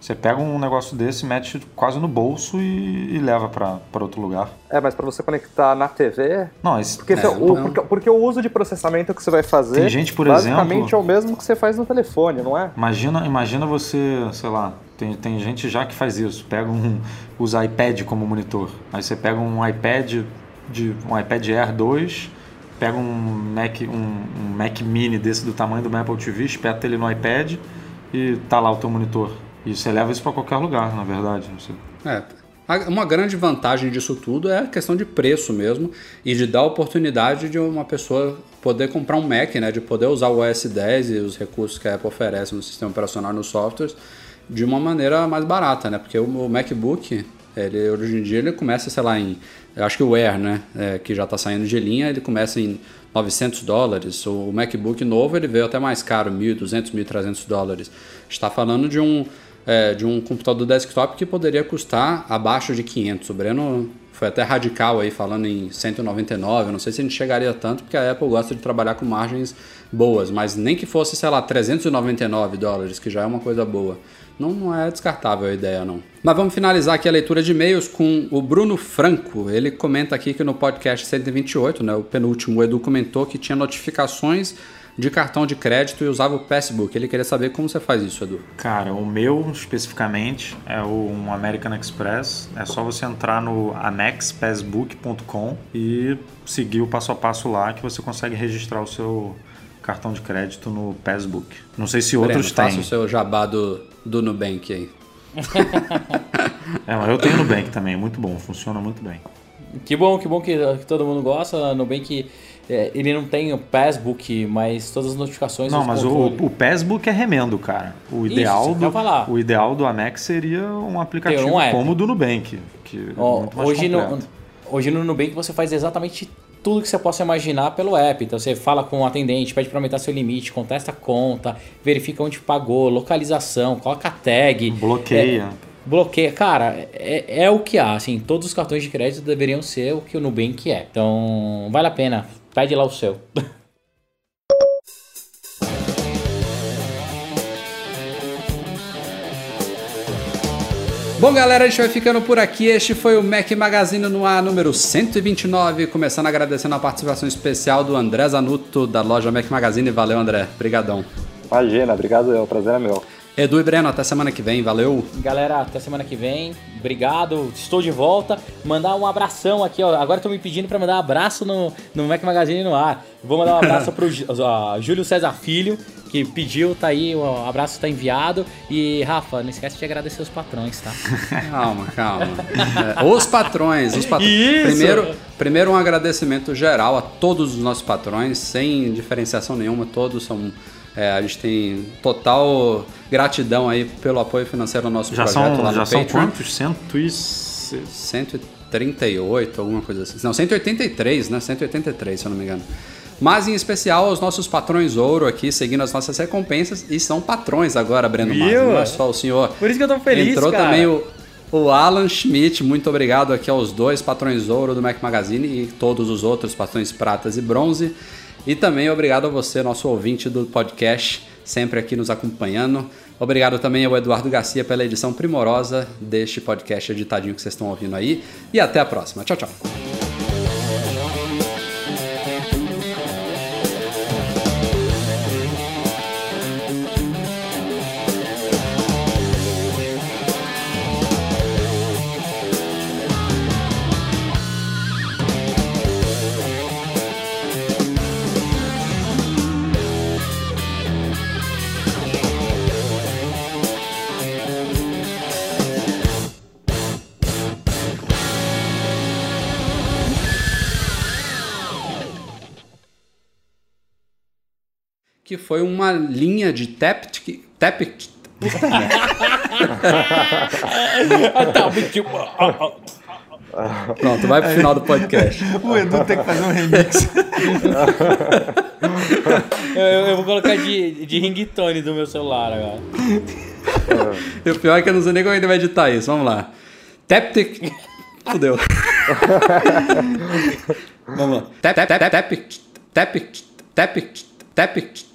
Você pega um negócio desse, mete quase no bolso e, e leva para outro lugar. É, mas para você conectar na TV, Não, esse, Porque, É, se- o, não. porque, porque o uso de processamento que você vai fazer Tem gente, por basicamente exemplo- é o mesmo que você faz no telefone, não é? Imagina, imagina você, sei lá, tem, tem gente já que faz isso, pega um, usa iPad como monitor. Aí você pega um iPad de um iPad Air 2, pega um Mac, um, um Mac Mini desse do tamanho do Apple TV, espeta ele no iPad e tá lá o teu monitor. E você leva isso para qualquer lugar, na verdade. É. Uma grande vantagem disso tudo é a questão de preço mesmo e de dar a oportunidade de uma pessoa poder comprar um Mac, né? De poder usar o OS 10 e os recursos que a Apple oferece no sistema operacional e nos softwares de uma maneira mais barata, né? Porque o MacBook, ele, hoje em dia, ele começa, sei lá, em... Eu acho que o Air, né? é, que já está saindo de linha, ele começa em 900 dólares. O MacBook novo, ele veio até mais caro, 1.200, 1.300 dólares. está falando de um é, de um computador desktop que poderia custar abaixo de 500. O Breno foi até radical aí falando em 199. Não sei se a gente chegaria tanto, porque a Apple gosta de trabalhar com margens boas, mas nem que fosse, sei lá, 399 dólares, que já é uma coisa boa. Não, não é descartável a ideia, não. Mas vamos finalizar aqui a leitura de e-mails com o Bruno Franco. Ele comenta aqui que no podcast 128, né, o penúltimo, o Edu comentou que tinha notificações de cartão de crédito e usava o Passbook. Ele queria saber como você faz isso, Edu. Cara, o meu especificamente é um American Express. É só você entrar no amexpassbook.com e seguir o passo a passo lá que você consegue registrar o seu cartão de crédito no Passbook. Não sei se outros Breno, têm. Faça o seu jabá do, do Nubank aí. É, mas eu tenho Nubank também, é muito bom, funciona muito bem. Que bom, que bom que, que todo mundo gosta. Nubank, é, ele não tem o Passbook, mas todas as notificações... Não, mas o, o Passbook é remendo, cara. O ideal, isso do, falar. o ideal do Amex seria um aplicativo um como o do Nubank. Que é Ó, muito mais hoje, no, hoje no Nubank você faz exatamente tudo que você possa imaginar pelo app. Então você fala com o atendente, pede para aumentar seu limite, contesta a conta, verifica onde pagou, localização, coloca a tag. Bloqueia. É, bloqueia. Cara, é, é o que há. Assim, todos os cartões de crédito deveriam ser o que o Nubank é. Então, vale a pena. Pede lá o seu. Bom, galera, a gente vai ficando por aqui. Este foi o Mac Magazine no ar número 129. Começando agradecendo a participação especial do André Zanuto, da loja Mac Magazine. Valeu, André. Obrigadão. Imagina, obrigado, o prazer é meu. Edu e Breno, até semana que vem. Valeu. Galera, até semana que vem. Obrigado, estou de volta. Mandar um abração aqui, ó. Agora estão me pedindo para mandar um abraço no, no Mac Magazine no ar. Vou mandar um abraço pro Ju- ó, Júlio César Filho, que pediu, tá aí, o abraço está enviado. E Rafa, não esquece de agradecer os patrões, tá? Calma, calma. É, os patrões, os patrões. Isso! Primeiro, primeiro um agradecimento geral a todos os nossos patrões, sem diferenciação nenhuma, todos são. é, a gente tem total gratidão aí pelo apoio financeiro ao nosso Já projeto são, lá no já são Patreon. quantos? Cento e... se- 138, alguma coisa assim. Não, 183, né? 183, se eu não me engano. Mas em especial aos nossos patrões ouro aqui, seguindo as nossas recompensas. E são patrões agora, Breno Viu? Não é só o senhor. Por isso que eu tô feliz, Entrou cara. também o, o Alan Schmidt. Muito obrigado aqui aos dois patrões ouro do Mac Magazine e todos os outros patrões pratas e bronze. E também obrigado a você, nosso ouvinte do podcast, sempre aqui nos acompanhando. Obrigado também ao Eduardo Garcia pela edição primorosa deste podcast editadinho que vocês estão ouvindo aí. E até a próxima. Tchau, tchau. Foi uma linha de tap tap Pronto, vai pro final do podcast. O Edu tem que fazer um remix. Eu, eu vou colocar de, de ringtone do meu celular agora. E o pior é que eu não sei nem como ele vai editar isso. Vamos lá. Tap tic. Fudeu. Vamos lá. Tap tap tap tap tap tap tap